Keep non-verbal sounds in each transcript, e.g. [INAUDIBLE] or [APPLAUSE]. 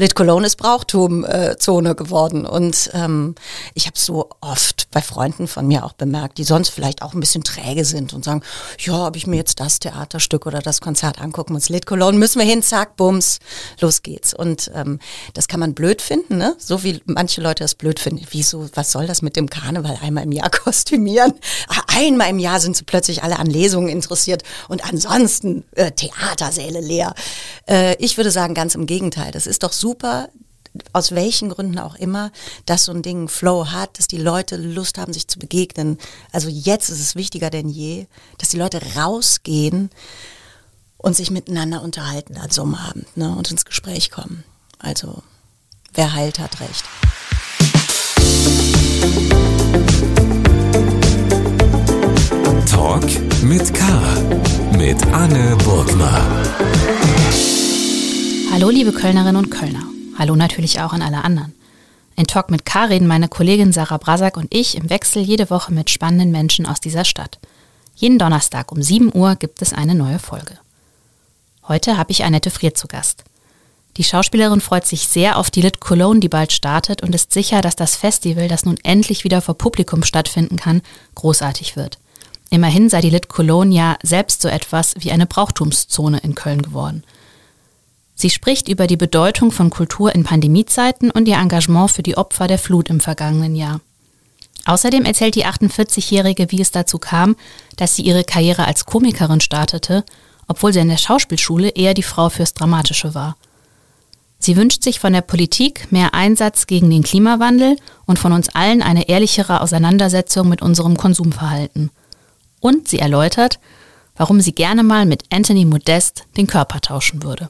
Lit Cologne ist Brauchtumzone äh, geworden. Und ähm, ich habe so oft bei Freunden von mir auch bemerkt, die sonst vielleicht auch ein bisschen träge sind und sagen, ja, ob ich mir jetzt das Theaterstück oder das Konzert angucken muss, Lit Cologne, müssen wir hin, zack, bums, los geht's. Und ähm, das kann man blöd finden, ne? So wie manche Leute das blöd finden. Wieso, was soll das mit dem Karneval einmal im Jahr [LAUGHS] kostümieren? Einmal im Jahr sind sie plötzlich alle an Lesungen interessiert und ansonsten äh, Theatersäle leer. Äh, ich würde sagen, ganz im Gegenteil. Das ist doch super, aus welchen Gründen auch immer, dass so ein Ding Flow hat, dass die Leute Lust haben, sich zu begegnen. Also jetzt ist es wichtiger denn je, dass die Leute rausgehen und sich miteinander unterhalten an so einem Abend ne, und ins Gespräch kommen. Also wer heilt, hat recht. Talk mit K. Mit Anne Burgner. Hallo, liebe Kölnerinnen und Kölner. Hallo natürlich auch an alle anderen. In Talk mit K reden meine Kollegin Sarah Brasak und ich im Wechsel jede Woche mit spannenden Menschen aus dieser Stadt. Jeden Donnerstag um 7 Uhr gibt es eine neue Folge. Heute habe ich Annette Fried zu Gast. Die Schauspielerin freut sich sehr auf die Lit Cologne, die bald startet und ist sicher, dass das Festival, das nun endlich wieder vor Publikum stattfinden kann, großartig wird. Immerhin sei die Lit Cologne ja selbst so etwas wie eine Brauchtumszone in Köln geworden. Sie spricht über die Bedeutung von Kultur in Pandemiezeiten und ihr Engagement für die Opfer der Flut im vergangenen Jahr. Außerdem erzählt die 48-Jährige, wie es dazu kam, dass sie ihre Karriere als Komikerin startete, obwohl sie in der Schauspielschule eher die Frau fürs Dramatische war. Sie wünscht sich von der Politik mehr Einsatz gegen den Klimawandel und von uns allen eine ehrlichere Auseinandersetzung mit unserem Konsumverhalten. Und sie erläutert, warum sie gerne mal mit Anthony Modest den Körper tauschen würde.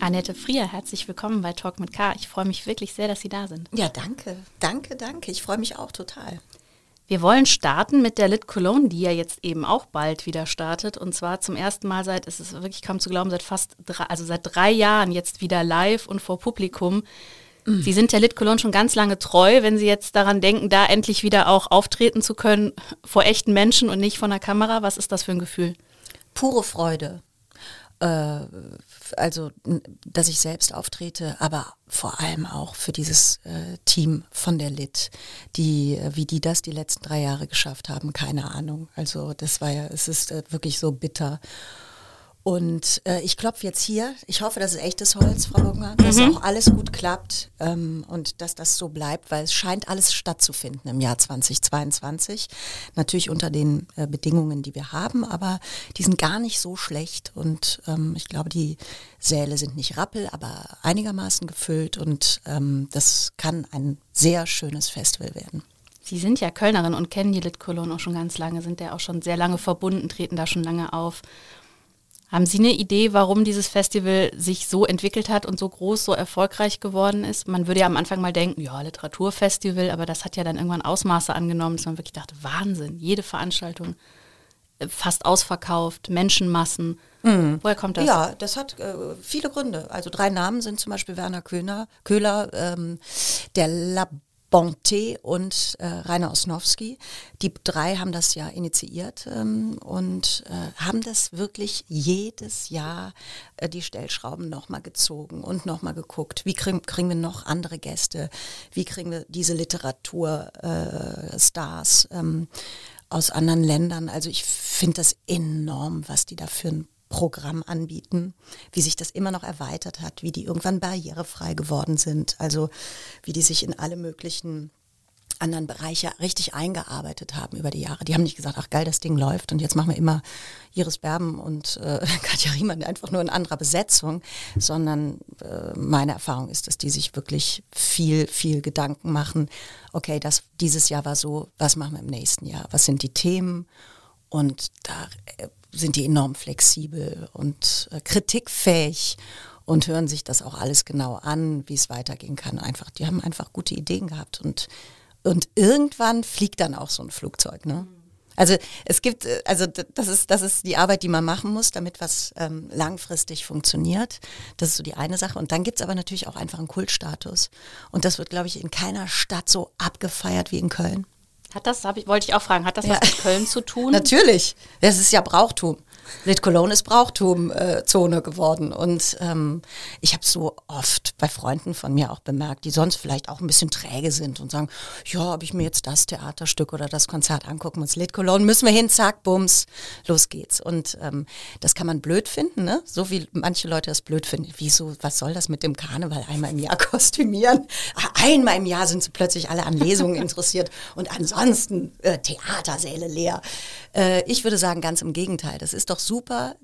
Annette Frier, herzlich willkommen bei Talk mit K. Ich freue mich wirklich sehr, dass Sie da sind. Ja, danke, danke, danke. Ich freue mich auch total. Wir wollen starten mit der Lit Cologne, die ja jetzt eben auch bald wieder startet. Und zwar zum ersten Mal seit, es ist wirklich kaum zu glauben, seit fast drei, also seit drei Jahren jetzt wieder live und vor Publikum. Mhm. Sie sind der Lit Cologne schon ganz lange treu, wenn Sie jetzt daran denken, da endlich wieder auch auftreten zu können vor echten Menschen und nicht vor einer Kamera. Was ist das für ein Gefühl? Pure Freude. Äh, also, dass ich selbst auftrete, aber vor allem auch für dieses äh, Team von der Lit, die, äh, wie die das die letzten drei Jahre geschafft haben, keine Ahnung. Also das war ja, es ist äh, wirklich so bitter. Und äh, ich klopfe jetzt hier. Ich hoffe, das ist echtes Holz, Frau Burgner, dass mhm. auch alles gut klappt ähm, und dass das so bleibt, weil es scheint alles stattzufinden im Jahr 2022. Natürlich unter den äh, Bedingungen, die wir haben, aber die sind gar nicht so schlecht. Und ähm, ich glaube, die Säle sind nicht rappel, aber einigermaßen gefüllt und ähm, das kann ein sehr schönes Festival werden. Sie sind ja Kölnerin und kennen die Lit Cologne auch schon ganz lange, sind ja auch schon sehr lange verbunden, treten da schon lange auf. Haben Sie eine Idee, warum dieses Festival sich so entwickelt hat und so groß, so erfolgreich geworden ist? Man würde ja am Anfang mal denken, ja, Literaturfestival, aber das hat ja dann irgendwann Ausmaße angenommen, dass man wirklich dachte, Wahnsinn, jede Veranstaltung äh, fast ausverkauft, Menschenmassen. Mhm. Woher kommt das? Ja, das hat äh, viele Gründe. Also drei Namen sind zum Beispiel Werner Köhler, Köhler, ähm, der Lab Bonté und äh, Rainer Osnowski. Die drei haben das ja initiiert ähm, und äh, haben das wirklich jedes Jahr äh, die Stellschrauben nochmal gezogen und nochmal geguckt, wie kriegen, kriegen wir noch andere Gäste, wie kriegen wir diese Literaturstars äh, ähm, aus anderen Ländern. Also ich finde das enorm, was die da für ein Programm anbieten, wie sich das immer noch erweitert hat, wie die irgendwann barrierefrei geworden sind, also wie die sich in alle möglichen anderen Bereiche richtig eingearbeitet haben über die Jahre. Die haben nicht gesagt, ach geil, das Ding läuft und jetzt machen wir immer Iris Berben und äh, [LAUGHS] Katja Riemann einfach nur in anderer Besetzung, sondern äh, meine Erfahrung ist, dass die sich wirklich viel, viel Gedanken machen. Okay, das dieses Jahr war so, was machen wir im nächsten Jahr? Was sind die Themen? Und da äh, sind die enorm flexibel und äh, kritikfähig und hören sich das auch alles genau an, wie es weitergehen kann. Einfach, die haben einfach gute Ideen gehabt und, und irgendwann fliegt dann auch so ein Flugzeug. Ne? Also es gibt, äh, also das ist, das ist die Arbeit, die man machen muss, damit was ähm, langfristig funktioniert. Das ist so die eine Sache. Und dann gibt es aber natürlich auch einfach einen Kultstatus. Und das wird, glaube ich, in keiner Stadt so abgefeiert wie in Köln. Hat das, ich, wollte ich auch fragen, hat das ja. was mit Köln zu tun? [LAUGHS] Natürlich. Das ist ja Brauchtum. Lit Cologne ist Brauchtumzone äh, geworden. Und ähm, ich habe so oft bei Freunden von mir auch bemerkt, die sonst vielleicht auch ein bisschen träge sind und sagen, ja, ob ich mir jetzt das Theaterstück oder das Konzert angucken muss. Lit Cologne müssen wir hin, zack, bums, los geht's. Und ähm, das kann man blöd finden, ne? So wie manche Leute das blöd finden. Wieso, was soll das mit dem Karneval einmal im Jahr [LAUGHS] kostümieren? Einmal im Jahr sind sie plötzlich alle an Lesungen interessiert und ansonsten äh, Theatersäle leer. Äh, ich würde sagen, ganz im Gegenteil. Das ist doch super,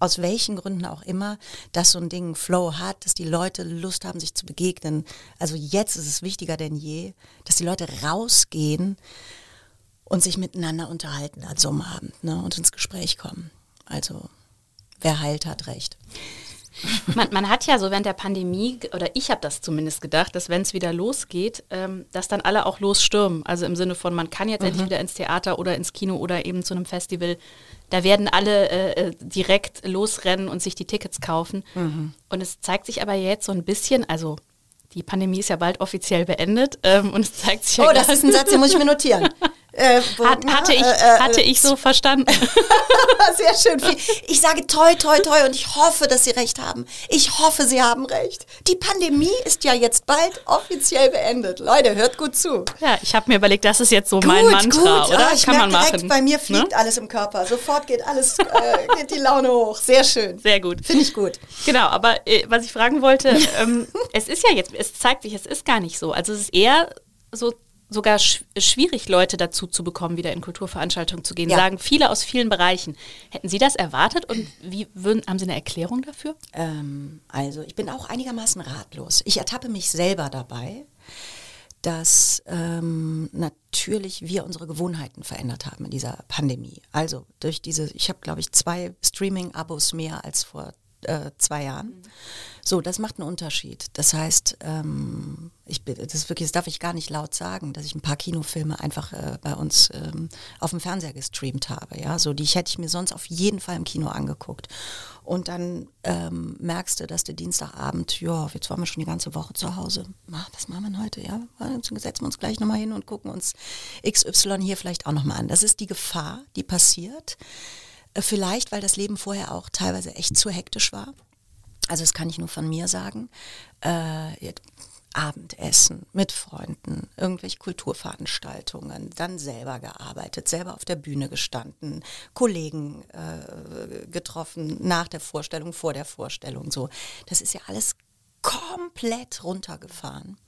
aus welchen Gründen auch immer, dass so ein Ding Flow hat, dass die Leute Lust haben, sich zu begegnen. Also jetzt ist es wichtiger denn je, dass die Leute rausgehen und sich miteinander unterhalten an so einem Abend ne, und ins Gespräch kommen. Also wer heilt, hat recht. Man, man, hat ja so während der Pandemie, oder ich habe das zumindest gedacht, dass wenn es wieder losgeht, ähm, dass dann alle auch losstürmen. Also im Sinne von, man kann jetzt mhm. endlich wieder ins Theater oder ins Kino oder eben zu einem Festival. Da werden alle äh, äh, direkt losrennen und sich die Tickets kaufen. Mhm. Und es zeigt sich aber jetzt so ein bisschen, also die Pandemie ist ja bald offiziell beendet ähm, und es zeigt sich. Oh, das ist ein Satz, den muss ich mir [LAUGHS] notieren. Äh, Hat, hatte, ich, äh, äh, hatte ich so verstanden. [LAUGHS] Sehr schön. Ich sage toi, toi, toi und ich hoffe, dass Sie recht haben. Ich hoffe, Sie haben recht. Die Pandemie ist ja jetzt bald offiziell beendet. Leute, hört gut zu. Ja, ich habe mir überlegt, das ist jetzt so gut, mein Mantra, gut. oder? Ah, ich Kann man direkt, machen. bei mir fliegt ne? alles im Körper. Sofort geht alles, äh, geht die Laune hoch. Sehr schön. Sehr gut. Finde ich gut. Genau, aber äh, was ich fragen wollte, ähm, [LAUGHS] es ist ja jetzt, es zeigt sich, es ist gar nicht so. Also es ist eher so sogar sch schwierig, Leute dazu zu bekommen, wieder in Kulturveranstaltungen zu gehen. Ja. Sagen viele aus vielen Bereichen. Hätten Sie das erwartet und wie würden, haben Sie eine Erklärung dafür? Ähm, also ich bin auch einigermaßen ratlos. Ich ertappe mich selber dabei, dass ähm, natürlich wir unsere Gewohnheiten verändert haben in dieser Pandemie. Also durch diese, ich habe glaube ich zwei Streaming-Abos mehr als vor äh, zwei Jahren. Mhm. So, das macht einen Unterschied. Das heißt, ähm, ich, das, ist wirklich, das darf ich gar nicht laut sagen, dass ich ein paar Kinofilme einfach äh, bei uns ähm, auf dem Fernseher gestreamt habe. Ja, so die hätte ich mir sonst auf jeden Fall im Kino angeguckt. Und dann ähm, merkst du, dass der Dienstagabend, ja, jetzt waren wir schon die ganze Woche zu Hause. Was machen wir denn heute? Ja, dann setzen wir uns gleich nochmal hin und gucken uns XY hier vielleicht auch nochmal an. Das ist die Gefahr, die passiert. Äh, vielleicht, weil das Leben vorher auch teilweise echt zu hektisch war. Also das kann ich nur von mir sagen. Äh, Abendessen mit Freunden, irgendwelche Kulturveranstaltungen, dann selber gearbeitet, selber auf der Bühne gestanden, Kollegen äh, getroffen, nach der Vorstellung, vor der Vorstellung, so. Das ist ja alles komplett runtergefahren.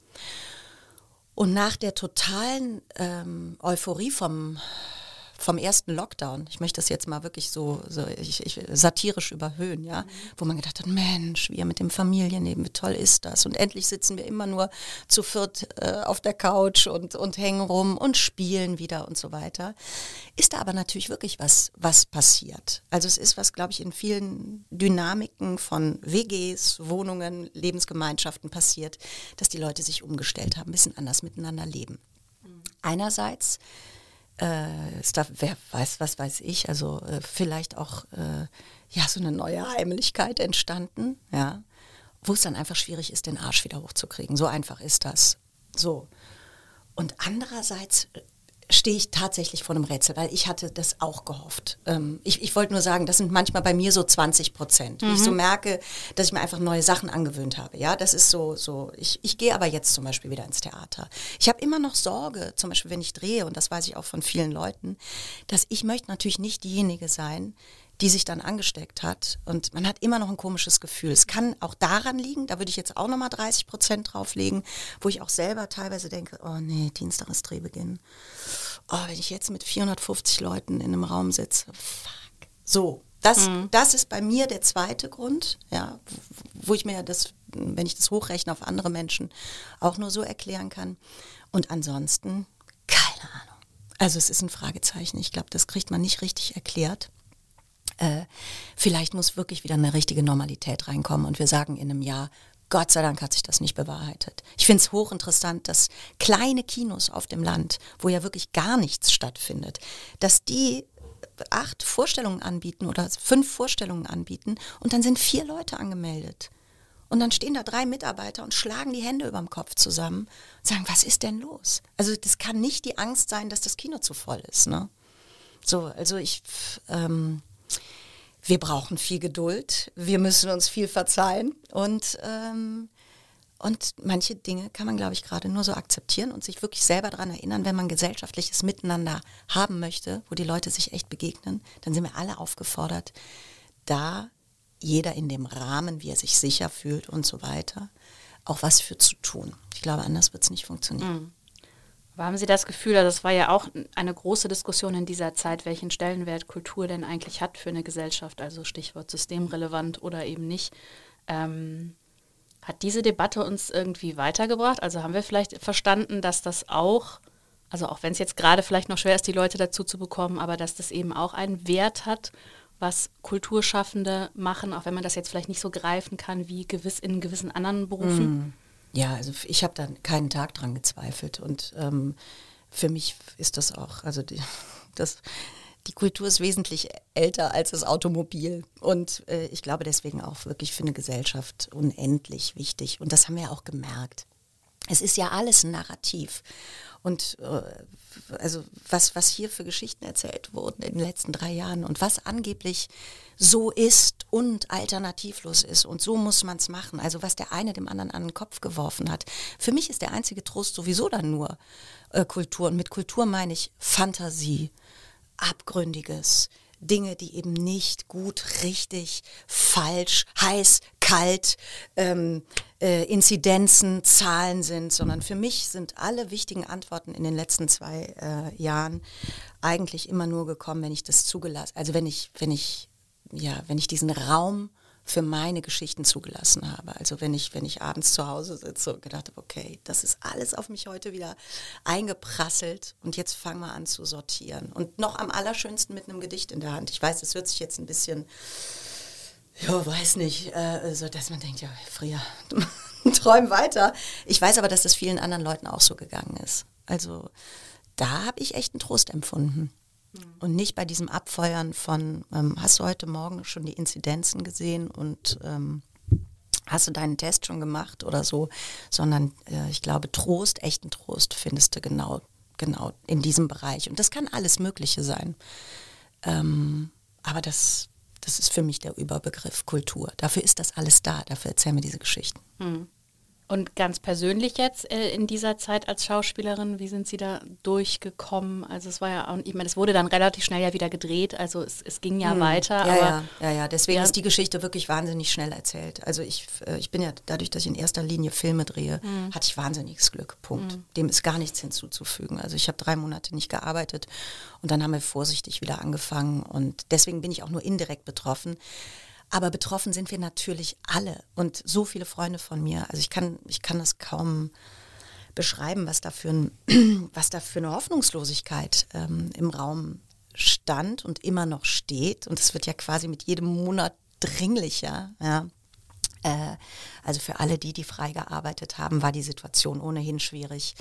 Und nach der totalen ähm, Euphorie vom vom ersten Lockdown, ich möchte das jetzt mal wirklich so, so ich, ich, satirisch überhöhen, ja, wo man gedacht hat, Mensch, wir mit dem Familienleben, wie toll ist das? Und endlich sitzen wir immer nur zu viert äh, auf der Couch und, und hängen rum und spielen wieder und so weiter. Ist da aber natürlich wirklich was, was passiert. Also es ist was, glaube ich, in vielen Dynamiken von WGs, Wohnungen, Lebensgemeinschaften passiert, dass die Leute sich umgestellt haben, ein bisschen anders miteinander leben. Einerseits äh, ist da, wer weiß, was weiß ich, also äh, vielleicht auch äh, ja so eine neue Heimlichkeit entstanden, ja, wo es dann einfach schwierig ist, den Arsch wieder hochzukriegen. So einfach ist das. So. Und andererseits stehe ich tatsächlich vor einem Rätsel, weil ich hatte das auch gehofft. Ähm, ich, ich wollte nur sagen, das sind manchmal bei mir so 20 Prozent. Mhm. Ich so merke, dass ich mir einfach neue Sachen angewöhnt habe. Ja, das ist so, so. Ich, ich gehe aber jetzt zum Beispiel wieder ins Theater. Ich habe immer noch Sorge, zum Beispiel, wenn ich drehe, und das weiß ich auch von vielen Leuten, dass ich möchte natürlich nicht diejenige sein, die sich dann angesteckt hat. Und man hat immer noch ein komisches Gefühl. Es kann auch daran liegen, da würde ich jetzt auch nochmal 30 Prozent drauflegen, wo ich auch selber teilweise denke, oh nee, Dienstag ist Drehbeginn. Oh, wenn ich jetzt mit 450 Leuten in einem Raum sitze, fuck. So, das, mhm. das ist bei mir der zweite Grund, ja, wo ich mir das, wenn ich das hochrechne auf andere Menschen, auch nur so erklären kann. Und ansonsten, keine Ahnung. Also es ist ein Fragezeichen. Ich glaube, das kriegt man nicht richtig erklärt äh, vielleicht muss wirklich wieder eine richtige Normalität reinkommen und wir sagen in einem Jahr, Gott sei Dank hat sich das nicht bewahrheitet. Ich finde es hochinteressant, dass kleine Kinos auf dem Land, wo ja wirklich gar nichts stattfindet, dass die acht Vorstellungen anbieten oder fünf Vorstellungen anbieten und dann sind vier Leute angemeldet. Und dann stehen da drei Mitarbeiter und schlagen die Hände über dem Kopf zusammen und sagen, was ist denn los? Also das kann nicht die Angst sein, dass das Kino zu voll ist. Ne? So, also ich, ähm, wir brauchen viel Geduld, wir müssen uns viel verzeihen und ähm, und manche Dinge kann man, glaube ich, gerade nur so akzeptieren und sich wirklich selber daran erinnern, wenn man gesellschaftliches Miteinander haben möchte, wo die Leute sich echt begegnen, dann sind wir alle aufgefordert, da jeder in dem Rahmen, wie er sich sicher fühlt und so weiter, auch was für zu tun. Ich glaube, anders wird es nicht funktionieren. Mhm. Aber haben Sie das Gefühl, also das war ja auch eine große Diskussion in dieser Zeit, welchen Stellenwert Kultur denn eigentlich hat für eine Gesellschaft, also Stichwort systemrelevant oder eben nicht. Ähm, hat diese Debatte uns irgendwie weitergebracht? Also haben wir vielleicht verstanden, dass das auch, also auch wenn es jetzt gerade vielleicht noch schwer ist, die Leute dazu zu bekommen, aber dass das eben auch einen Wert hat, was Kulturschaffende machen, auch wenn man das jetzt vielleicht nicht so greifen kann wie gewiss in gewissen anderen Berufen? Hm. Ja, also ich habe da keinen Tag dran gezweifelt und ähm, für mich ist das auch, also die, [LAUGHS] das die Kultur ist wesentlich älter als das Automobil. Und äh, ich glaube deswegen auch wirklich für eine Gesellschaft unendlich wichtig. Und das haben wir auch gemerkt. Es ist ja alles ein Narrativ. Und äh, also was, was hier für Geschichten erzählt wurden in den letzten drei Jahren und was angeblich so ist und alternativlos ist und so muss man es machen. Also was der eine dem anderen an den Kopf geworfen hat. Für mich ist der einzige Trost sowieso dann nur äh, Kultur. Und mit Kultur meine ich Fantasie, Abgründiges. Dinge, die eben nicht gut, richtig, falsch, heiß, kalt, ähm, äh, Inzidenzen, Zahlen sind, sondern für mich sind alle wichtigen Antworten in den letzten zwei äh, Jahren eigentlich immer nur gekommen, wenn ich das zugelassen, also wenn ich, wenn ich, ja, wenn ich diesen Raum für meine Geschichten zugelassen habe. Also wenn ich, wenn ich abends zu Hause sitze und gedacht habe, okay, das ist alles auf mich heute wieder eingeprasselt und jetzt fangen wir an zu sortieren. Und noch am allerschönsten mit einem Gedicht in der Hand. Ich weiß, es hört sich jetzt ein bisschen, ja, weiß nicht, äh, so dass man denkt, ja, Fria, [LAUGHS] träum weiter. Ich weiß aber, dass das vielen anderen Leuten auch so gegangen ist. Also da habe ich echt einen Trost empfunden. Und nicht bei diesem Abfeuern von, ähm, hast du heute Morgen schon die Inzidenzen gesehen und ähm, hast du deinen Test schon gemacht oder so, sondern äh, ich glaube, Trost, echten Trost findest du genau, genau in diesem Bereich. Und das kann alles Mögliche sein. Ähm, aber das, das ist für mich der Überbegriff Kultur. Dafür ist das alles da, dafür erzählen wir diese Geschichten. Hm. Und ganz persönlich jetzt äh, in dieser Zeit als Schauspielerin, wie sind Sie da durchgekommen? Also es war ja, ich meine, es wurde dann relativ schnell ja wieder gedreht, also es, es ging ja hm. weiter. Ja, ja, ja, ja, deswegen ja. ist die Geschichte wirklich wahnsinnig schnell erzählt. Also ich, äh, ich bin ja, dadurch, dass ich in erster Linie Filme drehe, hm. hatte ich wahnsinniges Glück, Punkt. Hm. Dem ist gar nichts hinzuzufügen. Also ich habe drei Monate nicht gearbeitet und dann haben wir vorsichtig wieder angefangen und deswegen bin ich auch nur indirekt betroffen. Aber betroffen sind wir natürlich alle und so viele Freunde von mir. Also ich kann, ich kann das kaum beschreiben, was da für, ein, [CLEARS THROAT] was da für eine Hoffnungslosigkeit ähm, im Raum stand und immer noch steht. Und es wird ja quasi mit jedem Monat dringlicher. Ja. Äh, also für alle die, die frei gearbeitet haben, war die Situation ohnehin schwierig.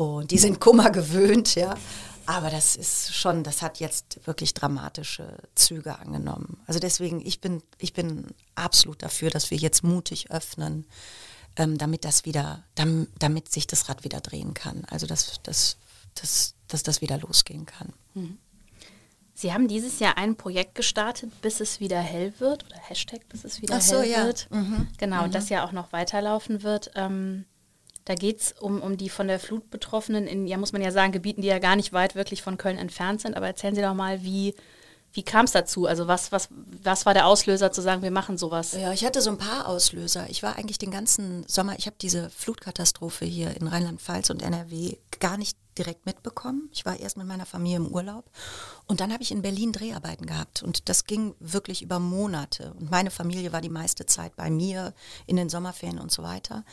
Und die sind Kummer gewöhnt, ja. Aber das ist schon, das hat jetzt wirklich dramatische Züge angenommen. Also deswegen, ich bin, ich bin absolut dafür, dass wir jetzt mutig öffnen, ähm, damit das wieder, damit, damit sich das Rad wieder drehen kann. Also dass, dass, dass, dass das wieder losgehen kann. Mhm. Sie haben dieses Jahr ein Projekt gestartet, bis es wieder hell wird, oder Hashtag, bis es wieder so, hell ja. wird. Mhm. Genau, mhm. das ja auch noch weiterlaufen wird. Ähm, da geht es um, um die von der Flut Betroffenen in, ja muss man ja sagen, Gebieten, die ja gar nicht weit wirklich von Köln entfernt sind. Aber erzählen Sie doch mal, wie, wie kam es dazu? Also was, was, was war der Auslöser zu sagen, wir machen sowas? Ja, ich hatte so ein paar Auslöser. Ich war eigentlich den ganzen Sommer, ich habe diese Flutkatastrophe hier in Rheinland-Pfalz und NRW gar nicht direkt mitbekommen. Ich war erst mit meiner Familie im Urlaub und dann habe ich in Berlin Dreharbeiten gehabt und das ging wirklich über Monate und meine Familie war die meiste Zeit bei mir in den Sommerferien und so weiter.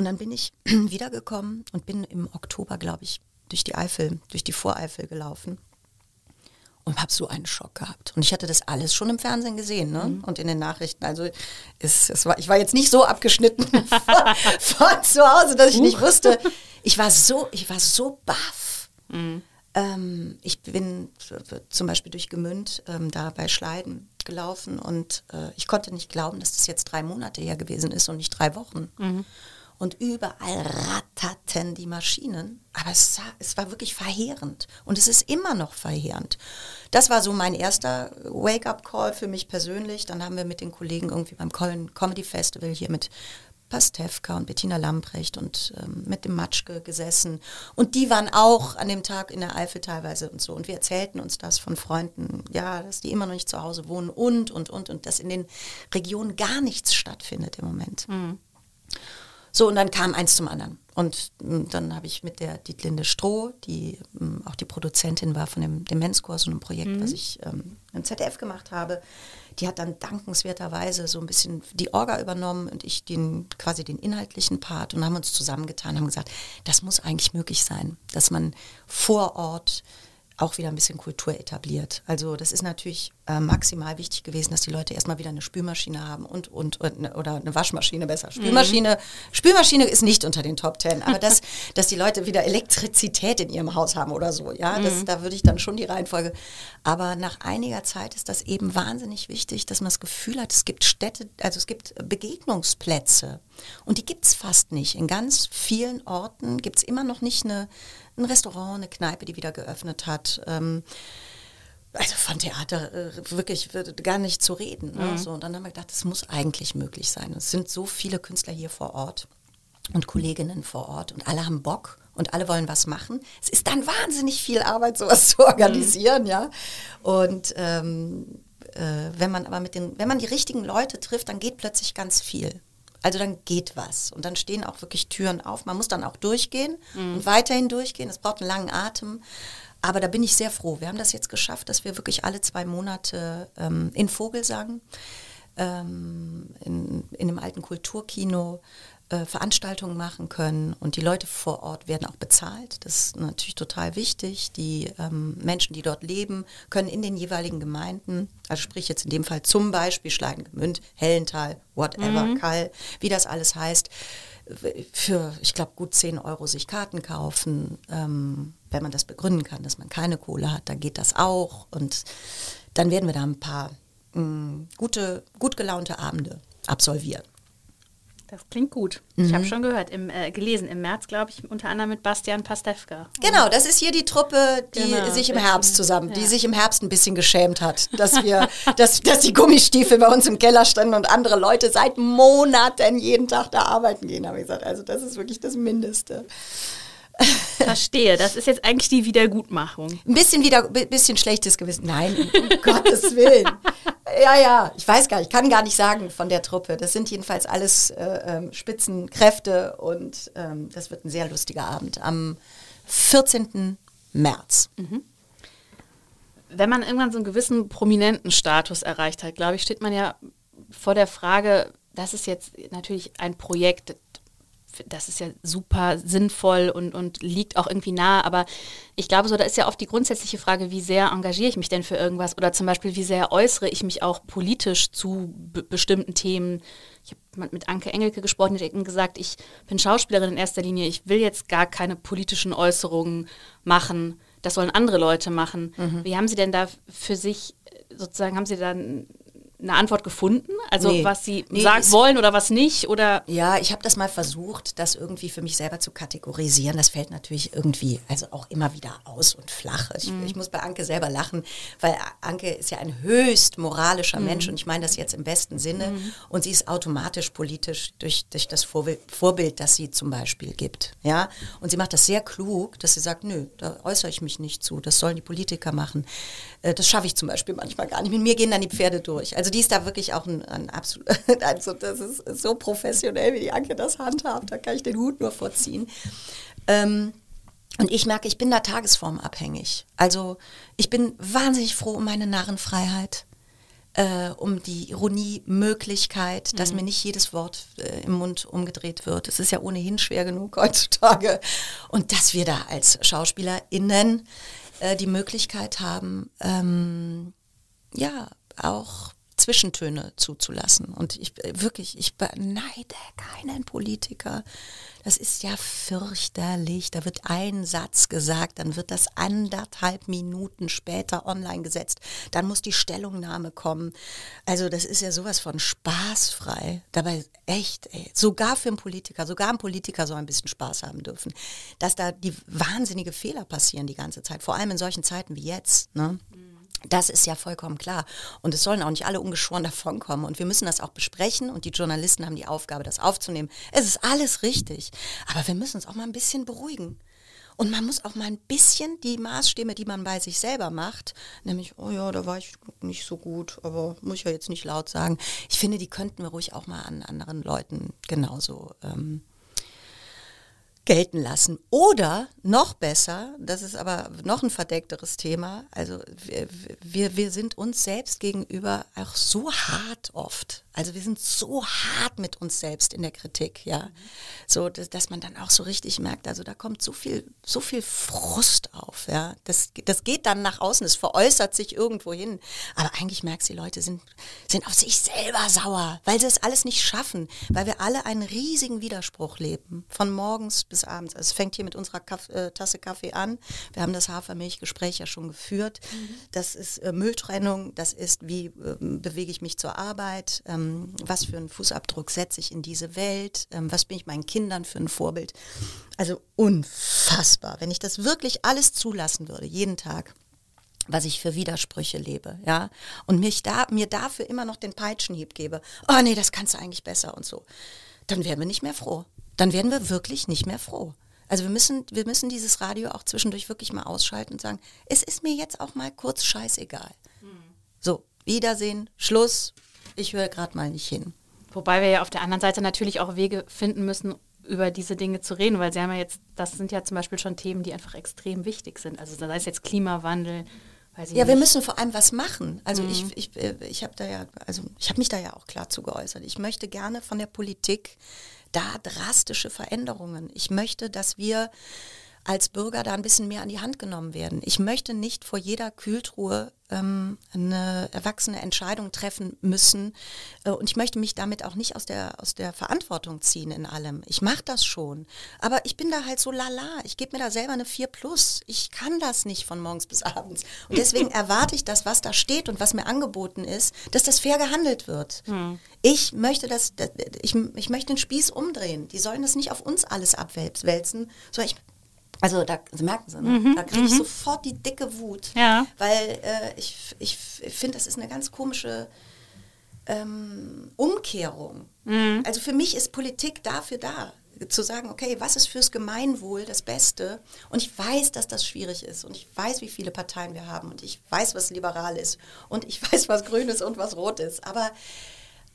Und dann bin ich [CLEARS THROAT] wiedergekommen und bin im Oktober, glaube ich, durch die Eifel, durch die Voreifel gelaufen und habe so einen Schock gehabt. Und ich hatte das alles schon im Fernsehen gesehen ne? Mhm. und in den Nachrichten. Also es, es war, ich war jetzt nicht so abgeschnitten [LAUGHS] von, von, zu Hause, dass ich uh. nicht wusste. [LAUGHS] Ich war so, ich war so baff. Mhm. Ähm, ich bin zum Beispiel durch Gemünd ähm, da bei Schleiden gelaufen und äh, ich konnte nicht glauben, dass das jetzt drei Monate her gewesen ist und nicht drei Wochen. Mhm. Und überall ratterten die Maschinen. Aber es, sah, es war wirklich verheerend. Und es ist immer noch verheerend. Das war so mein erster Wake-up-Call für mich persönlich. Dann haben wir mit den Kollegen irgendwie beim Köln Comedy Festival hier mit Pastewka und Bettina Lamprecht und ähm, mit dem Matschke gesessen. Und die waren auch an dem Tag in der Eifel teilweise und so. Und wir erzählten uns das von Freunden, ja, dass die immer noch nicht zu Hause wohnen und, und, und. Und dass in den Regionen gar nichts stattfindet im Moment. Mhm. So, und dann kam eins zum anderen. Und m, dann habe ich mit der Dietlinde Stroh, die m, auch die Produzentin war von dem Demenzkurs und einem Projekt, mhm. was ich ähm, im ZDF gemacht habe, die hat dann dankenswerterweise so ein bisschen die Orga übernommen und ich den quasi den inhaltlichen Part und haben uns zusammengetan, haben gesagt, das muss eigentlich möglich sein, dass man vor Ort auch wieder ein bisschen Kultur etabliert. Also das ist natürlich äh, maximal wichtig gewesen, dass die Leute erstmal wieder eine Spülmaschine haben und, und, und ne, oder eine Waschmaschine besser. Mhm. Spülmaschine, mhm. Spülmaschine ist nicht unter den Top Ten, aber das, [LAUGHS] dass die Leute wieder Elektrizität in ihrem Haus haben oder so, ja, das, mhm. da würde ich dann schon die Reihenfolge. Aber nach einiger Zeit ist das eben wahnsinnig wichtig, dass man das Gefühl hat, es gibt Städte, also es gibt Begegnungsplätze und die gibt es fast nicht. In ganz vielen Orten gibt es immer noch nicht eine ein Restaurant, eine Kneipe, die wieder geöffnet hat. Ähm, also von Theater äh, wirklich gar nicht zu reden. Ne? Mhm. So, und dann haben wir gedacht, das muss eigentlich möglich sein. Es sind so viele Künstler hier vor Ort und Kolleginnen vor Ort und alle haben Bock und alle wollen was machen. Es ist dann wahnsinnig viel Arbeit, sowas zu organisieren, mhm. ja. Und ähm, äh, wenn man aber mit den, wenn man die richtigen Leute trifft, dann geht plötzlich ganz viel. Also dann geht was und dann stehen auch wirklich Türen auf. Man muss dann auch durchgehen mhm. und weiterhin durchgehen. Es braucht einen langen Atem. Aber da bin ich sehr froh. Wir haben das jetzt geschafft, dass wir wirklich alle zwei Monate ähm, in Vogelsang, ähm, in, in dem alten Kulturkino, äh, Veranstaltungen machen können und die Leute vor Ort werden auch bezahlt. Das ist natürlich total wichtig. Die ähm, Menschen, die dort leben, können in den jeweiligen Gemeinden, also sprich jetzt in dem Fall zum Beispiel Schleidengemünd, Hellental, whatever, mhm. Kall, wie das alles heißt, für, ich glaube, gut 10 Euro sich Karten kaufen. Ähm, wenn man das begründen kann, dass man keine Kohle hat, dann geht das auch. Und dann werden wir da ein paar mh, mm, gute, gut gelaunte Abende absolvieren. Das klingt gut. Mhm. Ich habe schon gehört, im, äh, gelesen, im März, glaube ich, unter anderem mit Bastian Pastewka. Genau, das ist hier die Truppe, die genau, sich im Herbst zusammen, ja. die sich im Herbst ein bisschen geschämt hat, dass wir, [LAUGHS] dass, dass die Gummistiefel bei uns im Keller standen und andere Leute seit Monaten jeden Tag da arbeiten gehen, habe ich gesagt. Also das ist wirklich das Mindeste. Verstehe, das ist jetzt eigentlich die Wiedergutmachung. Ein bisschen wieder, bisschen schlechtes Gewissen. Nein, um [LAUGHS] Gottes Willen. Ja, ja, ich weiß gar nicht, ich kann gar nicht sagen von der Truppe. Das sind jedenfalls alles äh, ähm, Spitzenkräfte und ähm, das wird ein sehr lustiger Abend am 14. März. Mhm. Wenn man irgendwann so einen gewissen prominenten Status erreicht hat, glaube ich, steht man ja vor der Frage, das ist jetzt natürlich ein Projekt, das ist ja super sinnvoll und, und liegt auch irgendwie nah. Aber ich glaube, so da ist ja oft die grundsätzliche Frage, wie sehr engagiere ich mich denn für irgendwas? Oder zum Beispiel, wie sehr äußere ich mich auch politisch zu bestimmten Themen? Ich habe mit Anke Engelke gesprochen, die hat gesagt, ich bin Schauspielerin in erster Linie, ich will jetzt gar keine politischen Äußerungen machen. Das sollen andere Leute machen. Mhm. Wie haben Sie denn da für sich sozusagen, haben Sie dann eine Antwort gefunden? Also nee, was Sie nee, sagen wollen oder was nicht? Oder? Ja, ich habe das mal versucht, das irgendwie für mich selber zu kategorisieren. Das fällt natürlich irgendwie, also auch immer wieder aus und flach. Ich, mhm. ich muss bei Anke selber lachen, weil Anke ist ja ein höchst moralischer mhm. Mensch und ich meine das jetzt im besten Sinne. Mhm. Und sie ist automatisch politisch durch, durch das Vorbild, Vorbild, das sie zum Beispiel gibt. Ja? Und sie macht das sehr klug, dass sie sagt, nö, da äußere ich mich nicht zu. Das sollen die Politiker machen. Äh, das schaffe ich zum Beispiel manchmal gar nicht. Mit mir gehen dann die Pferde durch. Also die ist da wirklich auch ein, ein absolut, [LAUGHS] also das ist so professionell, wie die Anke das handhabt. Da kann ich den Hut nur vorziehen. Ähm, und ich merke, ich bin da tagesformabhängig. Also ich bin wahnsinnig froh um meine Narrenfreiheit. Äh, um die Ironiemöglichkeit, dass mhm. mir nicht jedes Wort äh, im Mund umgedreht wird. Es ist ja ohnehin schwer genug heutzutage. Und dass wir da als SchauspielerInnen äh, die Möglichkeit haben, ähm, ja, auch Zwischentöne zuzulassen. Und ich wirklich, ich beneide keinen Politiker. Das ist ja fürchterlich. Da wird ein Satz gesagt, dann wird das anderthalb Minuten später online gesetzt. Dann muss die Stellungnahme kommen. Also das ist ja sowas von spaßfrei. Dabei echt, ey, sogar für einen Politiker, sogar ein Politiker soll ein bisschen Spaß haben dürfen. Dass da die wahnsinnige Fehler passieren die ganze Zeit, vor allem in solchen Zeiten wie jetzt. Ne? Mhm. Das ist ja vollkommen klar. Und es sollen auch nicht alle ungeschoren [LAUGHS] davonkommen. Und wir müssen das auch besprechen. Und die Journalisten haben die Aufgabe, das aufzunehmen. Es ist alles richtig. Aber wir müssen uns auch mal ein bisschen beruhigen. Und man muss auch mal ein bisschen die Maßstäbe, die man bei sich selber macht, nämlich, oh ja, da war ich nicht so gut, aber muss ich ja jetzt nicht laut sagen. Ich finde, die könnten wir ruhig auch mal an anderen Leuten genauso ähm, gelten lassen. Oder noch besser, das ist aber noch ein verdeckteres Thema, also wir, wir, wir sind uns selbst gegenüber auch so hart oft. Also wir sind so hart mit uns selbst in der Kritik, ja. So, dass, dass, man dann auch so richtig merkt, also da kommt so viel, so viel Frust auf, ja. Das, das geht dann nach außen, es veräußert sich irgendwo hin. Aber eigentlich merkst du, die Leute sind, sind auf sich selber sauer, weil sie es alles nicht schaffen, weil wir alle einen riesigen Widerspruch leben, von morgens bis abends. Also es fängt hier mit unserer Kaff, äh, Tasse Kaffee an. Wir haben das Hafermilchgespräch ja schon geführt. Mhm. Das ist äh, Mülltrennung, das ist, wie äh, bewege ich mich zur Arbeit, ähm, was für einen Fußabdruck setze ich in diese Welt, ähm, was bin ich meinen Kindern für ein Vorbild. Also unfassbar, wenn ich das wirklich alles zulassen würde, jeden Tag was ich für Widersprüche lebe, ja, und mich da, mir dafür immer noch den Peitschenhieb gebe, oh nee, das kannst du eigentlich besser und so, dann wären wir nicht mehr froh. Dann werden wir wirklich nicht mehr froh. Also wir müssen, wir müssen dieses Radio auch zwischendurch wirklich mal ausschalten und sagen, es ist mir jetzt auch mal kurz scheißegal. Mhm. So, Wiedersehen, Schluss, ich höre gerade mal nicht hin. Wobei wir ja auf der anderen Seite natürlich auch Wege finden müssen, über diese Dinge zu reden, weil sie haben ja jetzt, das sind ja zum Beispiel schon Themen, die einfach extrem wichtig sind. Also sei es jetzt Klimawandel. ja, nicht. wir müssen vor allem was machen. Also mhm. ich, ich, äh, ich habe da ja, also ich habe mich da ja auch klar zu geäußert. Ich möchte gerne von der Politik da drastische Veränderungen. Ich möchte, dass wir als Bürger da ein bisschen mehr an die Hand genommen werden. Ich möchte nicht vor jeder Kühltruhe ähm, eine erwachsene Entscheidung treffen müssen äh, und ich möchte mich damit auch nicht aus der, aus der Verantwortung ziehen in allem. Ich mache das schon, aber ich bin da halt so lala. Ich gebe mir da selber eine 4 plus. Ich kann das nicht von morgens bis abends. Und deswegen [LAUGHS] erwarte ich das, was da steht und was mir angeboten ist, dass das fair gehandelt wird. Hm. Ich möchte das, ich, ich möchte den Spieß umdrehen. Die sollen das nicht auf uns alles abwälzen, sondern ich also da Sie merken Sie, ne? mhm, da kriege ich mhm. sofort die dicke Wut, ja. weil äh, ich, ich finde, das ist eine ganz komische ähm, Umkehrung. Mhm. Also für mich ist Politik dafür da, zu sagen, okay, was ist fürs Gemeinwohl das Beste? Und ich weiß, dass das schwierig ist und ich weiß, wie viele Parteien wir haben und ich weiß, was liberal ist und ich [LAUGHS] weiß, was grün ist und was rot ist, aber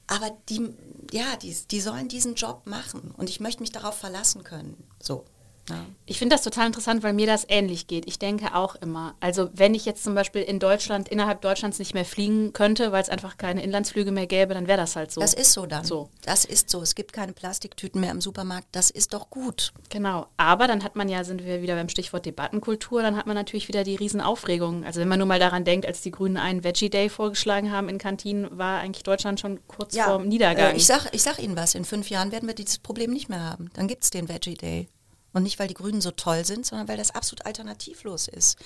aber die, ja, die, die sollen diesen Job machen und ich möchte mich darauf verlassen können. So. Ja. Ich finde das total interessant, weil mir das ähnlich geht. Ich denke auch immer, also wenn ich jetzt zum Beispiel in Deutschland, innerhalb Deutschlands nicht mehr fliegen könnte, weil es einfach keine Inlandsflüge mehr gäbe, dann wäre das halt so. Das ist so dann. So. Das ist so. Es gibt keine Plastiktüten mehr im Supermarkt. Das ist doch gut. Genau. Aber dann hat man ja, sind wir wieder beim Stichwort Debattenkultur, dann hat man natürlich wieder die Riesenaufregung. Also wenn man nur mal daran denkt, als die Grünen einen Veggie Day vorgeschlagen haben in Kantinen, war eigentlich Deutschland schon kurz ja, vorm Niedergang. Äh, ich sag, ich sag Ihnen was, in fünf Jahren werden wir dieses Problem nicht mehr haben. Dann gibt es den Veggie Day. Und nicht, weil die Grünen so toll sind, sondern weil das absolut alternativlos ist.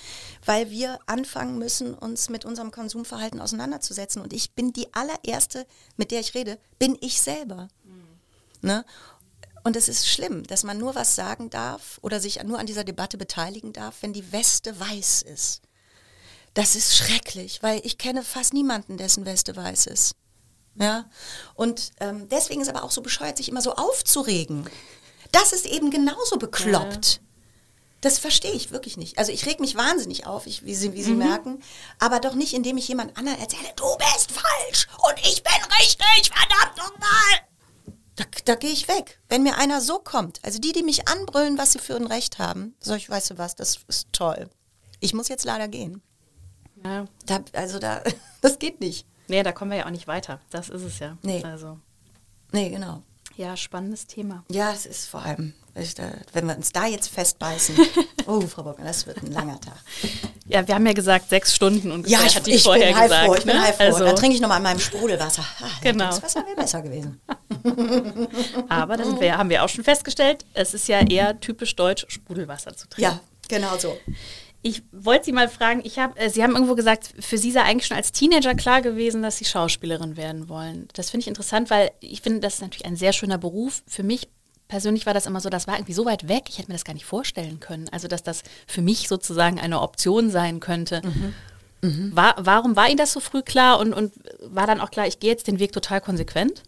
Weil wir anfangen müssen, uns mit unserem Konsumverhalten auseinanderzusetzen. Und ich bin die allererste, mit der ich rede, bin ich selber. Mhm. Ne? Und es ist schlimm, dass man nur was sagen darf oder sich nur an dieser Debatte beteiligen darf, wenn die Weste weiß ist. Das ist schrecklich, weil ich kenne fast niemanden, dessen Weste weiß ist. Ja, und ähm, deswegen ist aber auch so bescheuert, sich immer so aufzuregen. Das ist eben genauso bekloppt. Ja. Das verstehe ich wirklich nicht. Also ich reg mich wahnsinnig auf, ich, wie Sie, wie Sie mhm. merken, aber doch nicht, indem ich jemand anderen erzähle, du bist falsch und ich bin richtig, verdammt nochmal. Da, da gehe ich weg. Wenn mir einer so kommt, also die, die mich anbrüllen, was sie für ein Recht haben, sag ich, weißt du was, das ist toll. Ich muss jetzt leider gehen. Ja. Da, also da, [LAUGHS] das geht nicht. Nee, da kommen wir ja auch nicht weiter. Das ist es ja. Nee. Also. Nee, genau. Ja, spannendes Thema. Ja, es ist vor allem, wenn wir uns da jetzt festbeißen, [LAUGHS] oh, Frau Bockner, das wird ein langer Tag. Ja, wir haben ja gesagt, sechs Stunden ungefähr, Ja, ich, hat ich vorher bin heilfroh, gesagt. ich bin ne? heilfroh. Also, Dann trinke ich nochmal an meinem Sprudelwasser. Ah, Genau. Das Wasser wäre besser gewesen. [LAUGHS] aber da sind wir, haben wir auch schon festgestellt, es ist ja eher typisch deutsch, Sprudelwasser zu trinken. Ja, genau so. Ich wollte Sie mal fragen, ich hab, äh, Sie haben irgendwo gesagt, für Sie sei eigentlich schon als Teenager klar gewesen, dass Sie Schauspielerin werden wollen. Das finde ich interessant, weil ich finde, das ist natürlich ein sehr schöner Beruf. Für mich persönlich war das immer so, das war irgendwie so weit weg, ich hätte mir das gar nicht vorstellen können. Also, dass das für mich sozusagen eine Option sein könnte. War, warum war Ihnen das so früh klar und, und war dann auch klar, ich gehe jetzt den Weg total konsequent?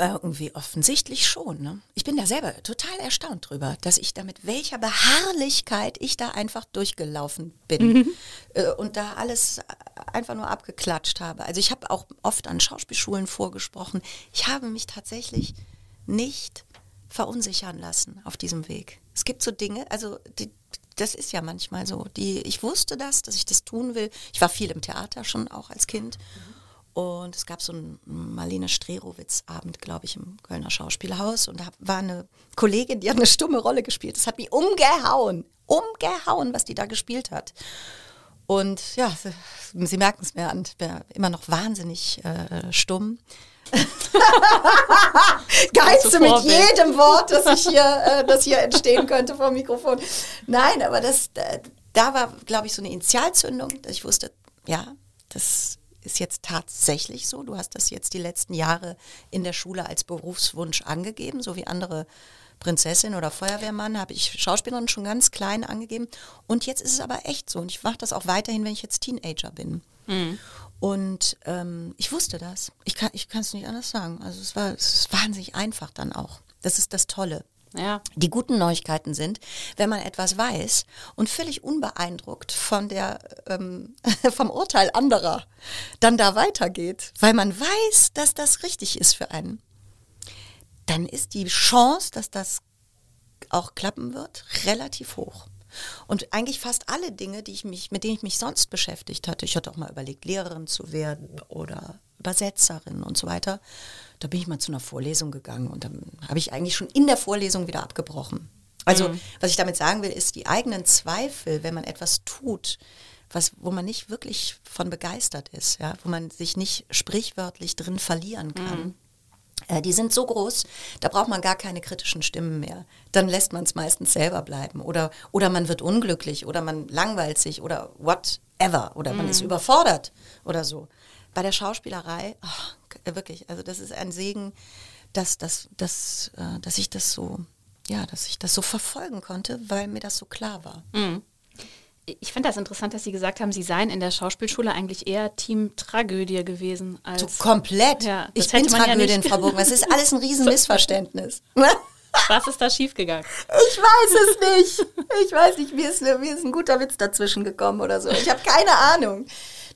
Irgendwie offensichtlich schon. Ne? Ich bin da selber total erstaunt drüber, dass ich da mit welcher Beharrlichkeit ich da einfach durchgelaufen bin äh, und da alles einfach nur abgeklatscht habe. Also ich habe auch oft an Schauspielschulen vorgesprochen. Ich habe mich tatsächlich nicht verunsichern lassen auf diesem Weg. Es gibt so Dinge, also die, das ist ja manchmal so. Die, ich wusste das, dass ich das tun will. Ich war viel im Theater schon auch als Kind. Und es gab so einen Marlene Strerowitz-Abend, glaube ich, im Kölner Schauspielhaus. Und da war eine Kollegin, die hat eine stumme Rolle gespielt. Das hat mich umgehauen, umgehauen, was die da gespielt hat. Und ja, Sie, Sie merken es mir an, immer noch wahnsinnig äh, stumm. [LAUGHS] Geize mit jedem Wort, das ich hier, äh, das hier entstehen könnte vom Mikrofon. Nein, aber das, äh, da war, glaube ich, so eine Initialzündung, dass ich wusste, ja, das ist jetzt tatsächlich so. Du hast das jetzt die letzten Jahre in der Schule als Berufswunsch angegeben, so wie andere Prinzessin oder Feuerwehrmann habe ich Schauspielerin schon ganz klein angegeben. Und jetzt ist es aber echt so. Und ich mache das auch weiterhin, wenn ich jetzt Teenager bin. Und ähm, ich wusste das. Ich kann ich es nicht anders sagen. Also es war, es ist wahnsinnig einfach dann auch. Das ist das Tolle. Ja. Die guten Neuigkeiten sind, wenn man etwas weiß und völlig unbeeindruckt von der, ähm, [LAUGHS] vom Urteil anderer dann da weitergeht, weil man weiß, dass das richtig ist für einen, dann ist die Chance, dass das auch klappen wird, relativ hoch. Und eigentlich fast alle Dinge, die ich mich, mit denen ich mich sonst beschäftigt hatte, ich hatte auch mal überlegt, Lehrerin zu werden oder Übersetzerin und so weiter, da bin ich mal zu einer Vorlesung gegangen und dann habe ich eigentlich schon in der Vorlesung wieder abgebrochen. Also, was ich damit sagen will, ist die eigenen Zweifel, wenn man etwas tut, was, wo man nicht wirklich von begeistert ist, ja, wo man sich nicht sprichwörtlich drin verlieren kann. Äh, Die sind so groß, da braucht man gar keine kritischen Stimmen mehr. Dann lässt man es meistens selber bleiben. Oder, oder man wird unglücklich oder man langweilt sich oder whatever. Oder man ist überfordert oder so. Bei der Schauspielerei, ach, k- wirklich, also das ist ein Segen, dass, dass, dass, äh, dass ich das so, ja, dass ich das so verfolgen konnte, weil mir das so klar war. Ich fand das interessant, dass Sie gesagt haben, Sie seien in der Schauspielschule eigentlich eher Team Tragödie gewesen als. So komplett. Ja, das ich bin man ja Tragödien, nicht- Frau Burgmann. Es [LAUGHS] ist alles ein Riesenmissverständnis. Was ist da schiefgegangen? Ich weiß es nicht. Ich weiß nicht, mir ist, mir ist ein guter Witz dazwischen gekommen oder so. Ich habe keine Ahnung.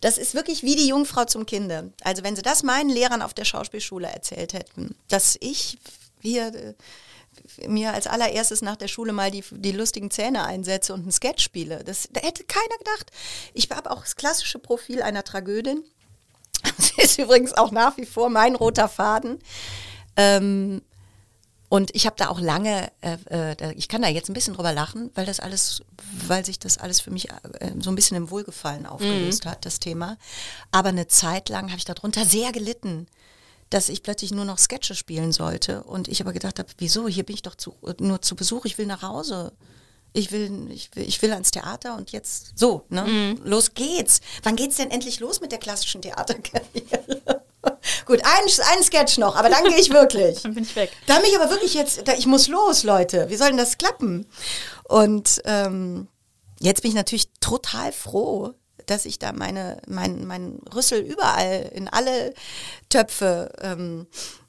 Das ist wirklich wie die Jungfrau zum Kinde. Also wenn sie das meinen Lehrern auf der Schauspielschule erzählt hätten, dass ich hier äh, mir als allererstes nach der Schule mal die, die lustigen Zähne einsetze und einen Sketch spiele, das da hätte keiner gedacht. Ich habe auch das klassische Profil einer Tragödin. [LAUGHS] Das ist übrigens auch nach wie vor mein roter Faden. Ähm, und ich habe da auch lange, äh, äh, ich kann da jetzt ein bisschen drüber lachen, weil das alles, weil sich das alles für mich äh, so ein bisschen im Wohlgefallen aufgelöst hat, das Thema. Aber eine Zeit lang habe ich darunter sehr gelitten, dass ich plötzlich nur noch Sketche spielen sollte. Und ich aber gedacht habe, wieso? Hier bin ich doch zu, nur zu Besuch, ich will nach Hause. Ich will, ich will, ich will ans Theater und jetzt so, ne? Los geht's. Wann geht's denn endlich los mit der klassischen Theaterkarriere? [LAUGHS] Gut, ein, ein Sketch noch, aber dann gehe ich wirklich. [LAUGHS] Dann bin ich weg. Da bin ich aber wirklich jetzt, da, ich muss los, Leute. Wie soll denn das klappen? Und ähm, jetzt bin ich natürlich total froh, dass ich da meine, mein, mein Rüssel überall in alle Töpfe, ähm,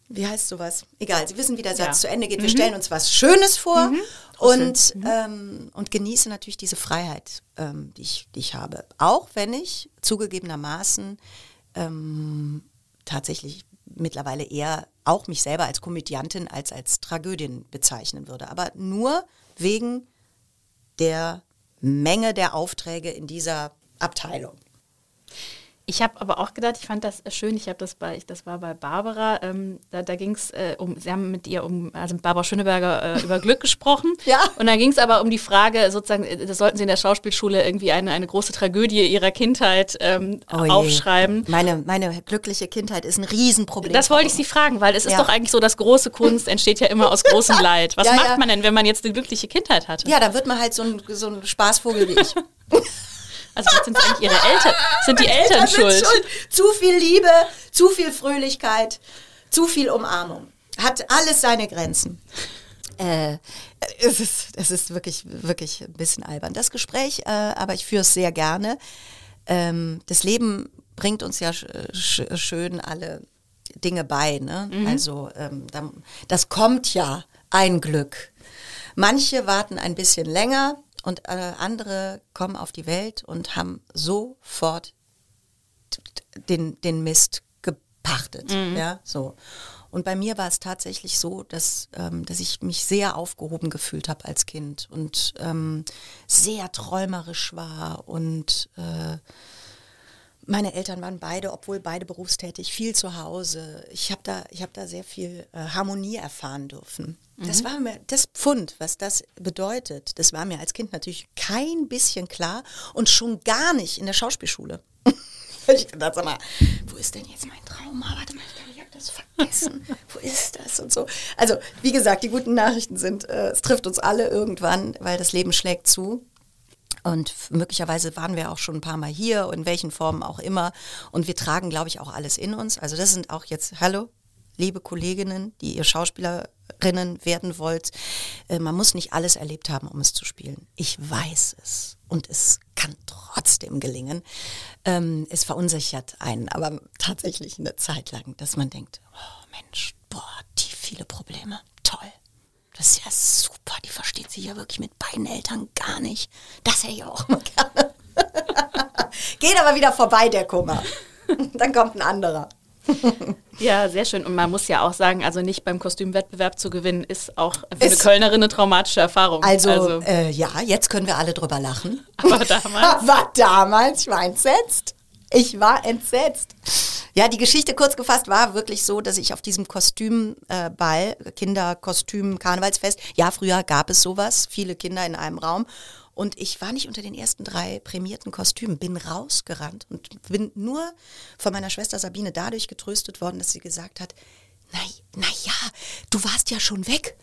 wie heißt sowas? Egal, Sie wissen, wie der Satz Ja. zu Ende geht. Wir stellen uns was Schönes vor und, Rüssel. ähm, und genieße natürlich diese Freiheit, ähm, die, ich, die ich habe. Auch wenn ich zugegebenermaßen ähm, tatsächlich mittlerweile eher auch mich selber als Komödiantin als als Tragödin bezeichnen würde. Aber nur wegen der Menge der Aufträge in dieser Abteilung. Ich habe aber auch gedacht, ich fand das schön. Ich habe das bei, das war bei Barbara. Ähm, da da ging es äh, um, sie haben mit ihr um, also mit Barbara Schöneberger äh, über Glück gesprochen. [LAUGHS] Ja. Und dann ging es aber um die Frage, sozusagen, äh, das sollten sie in der Schauspielschule irgendwie eine, eine große Tragödie ihrer Kindheit ähm, Oh aufschreiben. Meine, meine glückliche Kindheit ist ein Riesenproblem. Das wollte ich Sie fragen, weil es ist Ja. doch eigentlich so, dass große Kunst entsteht ja immer aus großem [LAUGHS] Leid. Was Ja, macht man denn, wenn man jetzt eine glückliche Kindheit hatte? Ja, dann wird man halt so ein, so ein Spaßvogel wie ich. [LAUGHS] Also sind eigentlich Ihre Eltern, sind die Eltern Eltern sind schuld? Zu viel Liebe, zu viel Fröhlichkeit, zu viel Umarmung. Hat alles seine Grenzen. Äh, es, ist, es ist wirklich, wirklich ein bisschen albern. Das Gespräch, äh, aber ich führe es sehr gerne. Ähm, das Leben bringt uns ja sch sch schön alle Dinge bei. Ne? Also ähm, da, das kommt ja ein Glück. Manche warten ein bisschen länger und äh, andere kommen auf die Welt und haben sofort den, den Mist gepachtet. Ja, so. Und bei mir war es tatsächlich so, dass, ähm, dass ich mich sehr aufgehoben gefühlt habe als Kind und ähm, sehr träumerisch war und äh, meine Eltern waren beide, obwohl beide berufstätig, viel zu Hause. Ich habe da, ich hab da sehr viel äh, Harmonie erfahren dürfen. Das war mir, das Pfund, was das bedeutet, das war mir als Kind natürlich kein bisschen klar und schon gar nicht in der Schauspielschule. [LAUGHS] ich dachte, sag mal, wo ist denn jetzt mein Trauma? Warte mal, ich glaube, ich habe das vergessen. [LAUGHS] wo ist das und so? Also, wie gesagt, die guten Nachrichten sind, äh, es trifft uns alle irgendwann, weil das Leben schlägt zu. Und möglicherweise waren wir auch schon ein paar Mal hier, in welchen Formen auch immer. Und wir tragen, glaube ich, auch alles in uns. Also das sind auch jetzt, hallo, liebe Kolleginnen, die ihr Schauspielerinnen werden wollt. Äh, man muss nicht alles erlebt haben, um es zu spielen. Ich weiß es. Und es kann trotzdem gelingen. Ähm, es verunsichert einen, aber tatsächlich eine Zeit lang, dass man denkt, oh Mensch, boah, die viele Probleme. Toll. Das ist ja super, die versteht sich ja wirklich mit beiden Eltern gar nicht. Das hätte ich auch mal gerne. [LAUGHS] Geht aber wieder vorbei, der Kummer. [LAUGHS] Dann kommt ein anderer. Ja, sehr schön. Und man muss ja auch sagen, also nicht beim Kostümwettbewerb zu gewinnen, ist auch für eine Ist- Kölnerin eine traumatische Erfahrung. Also, Äh, ja, jetzt können wir alle drüber lachen. aber damals. [LAUGHS] Aber damals, ich war entsetzt. Ich war entsetzt. Ja, die Geschichte kurz gefasst war wirklich so, dass ich auf diesem Kostümball, äh, Kinderkostüm, Karnevalsfest, ja, früher gab es sowas, viele Kinder in einem Raum. Und ich war nicht unter den ersten drei prämierten Kostümen, bin rausgerannt und bin nur von meiner Schwester Sabine dadurch getröstet worden, dass sie gesagt hat, na, na ja, du warst ja schon weg.